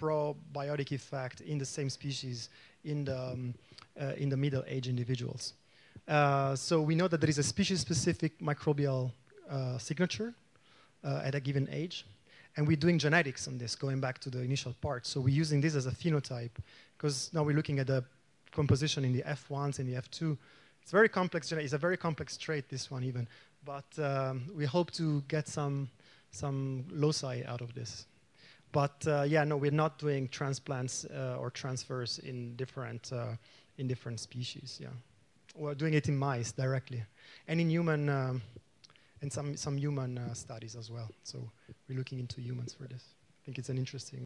probiotic effect in the same species in the, um, uh, in the middle-aged individuals. Uh, so we know that there is a species-specific microbial uh, signature uh, at a given age. And we're doing genetics on this, going back to the initial part. So we're using this as a phenotype, because now we're looking at the composition in the F1s and the F2. It's very complex, it's a very complex trait, this one even. But um, we hope to get some, some loci out of this. But uh, yeah, no, we're not doing transplants uh, or transfers in different, uh, in different species, yeah. We're doing it in mice directly. And in human, um, and some, some human uh, studies as well. So we're looking into humans for this. I think it's an interesting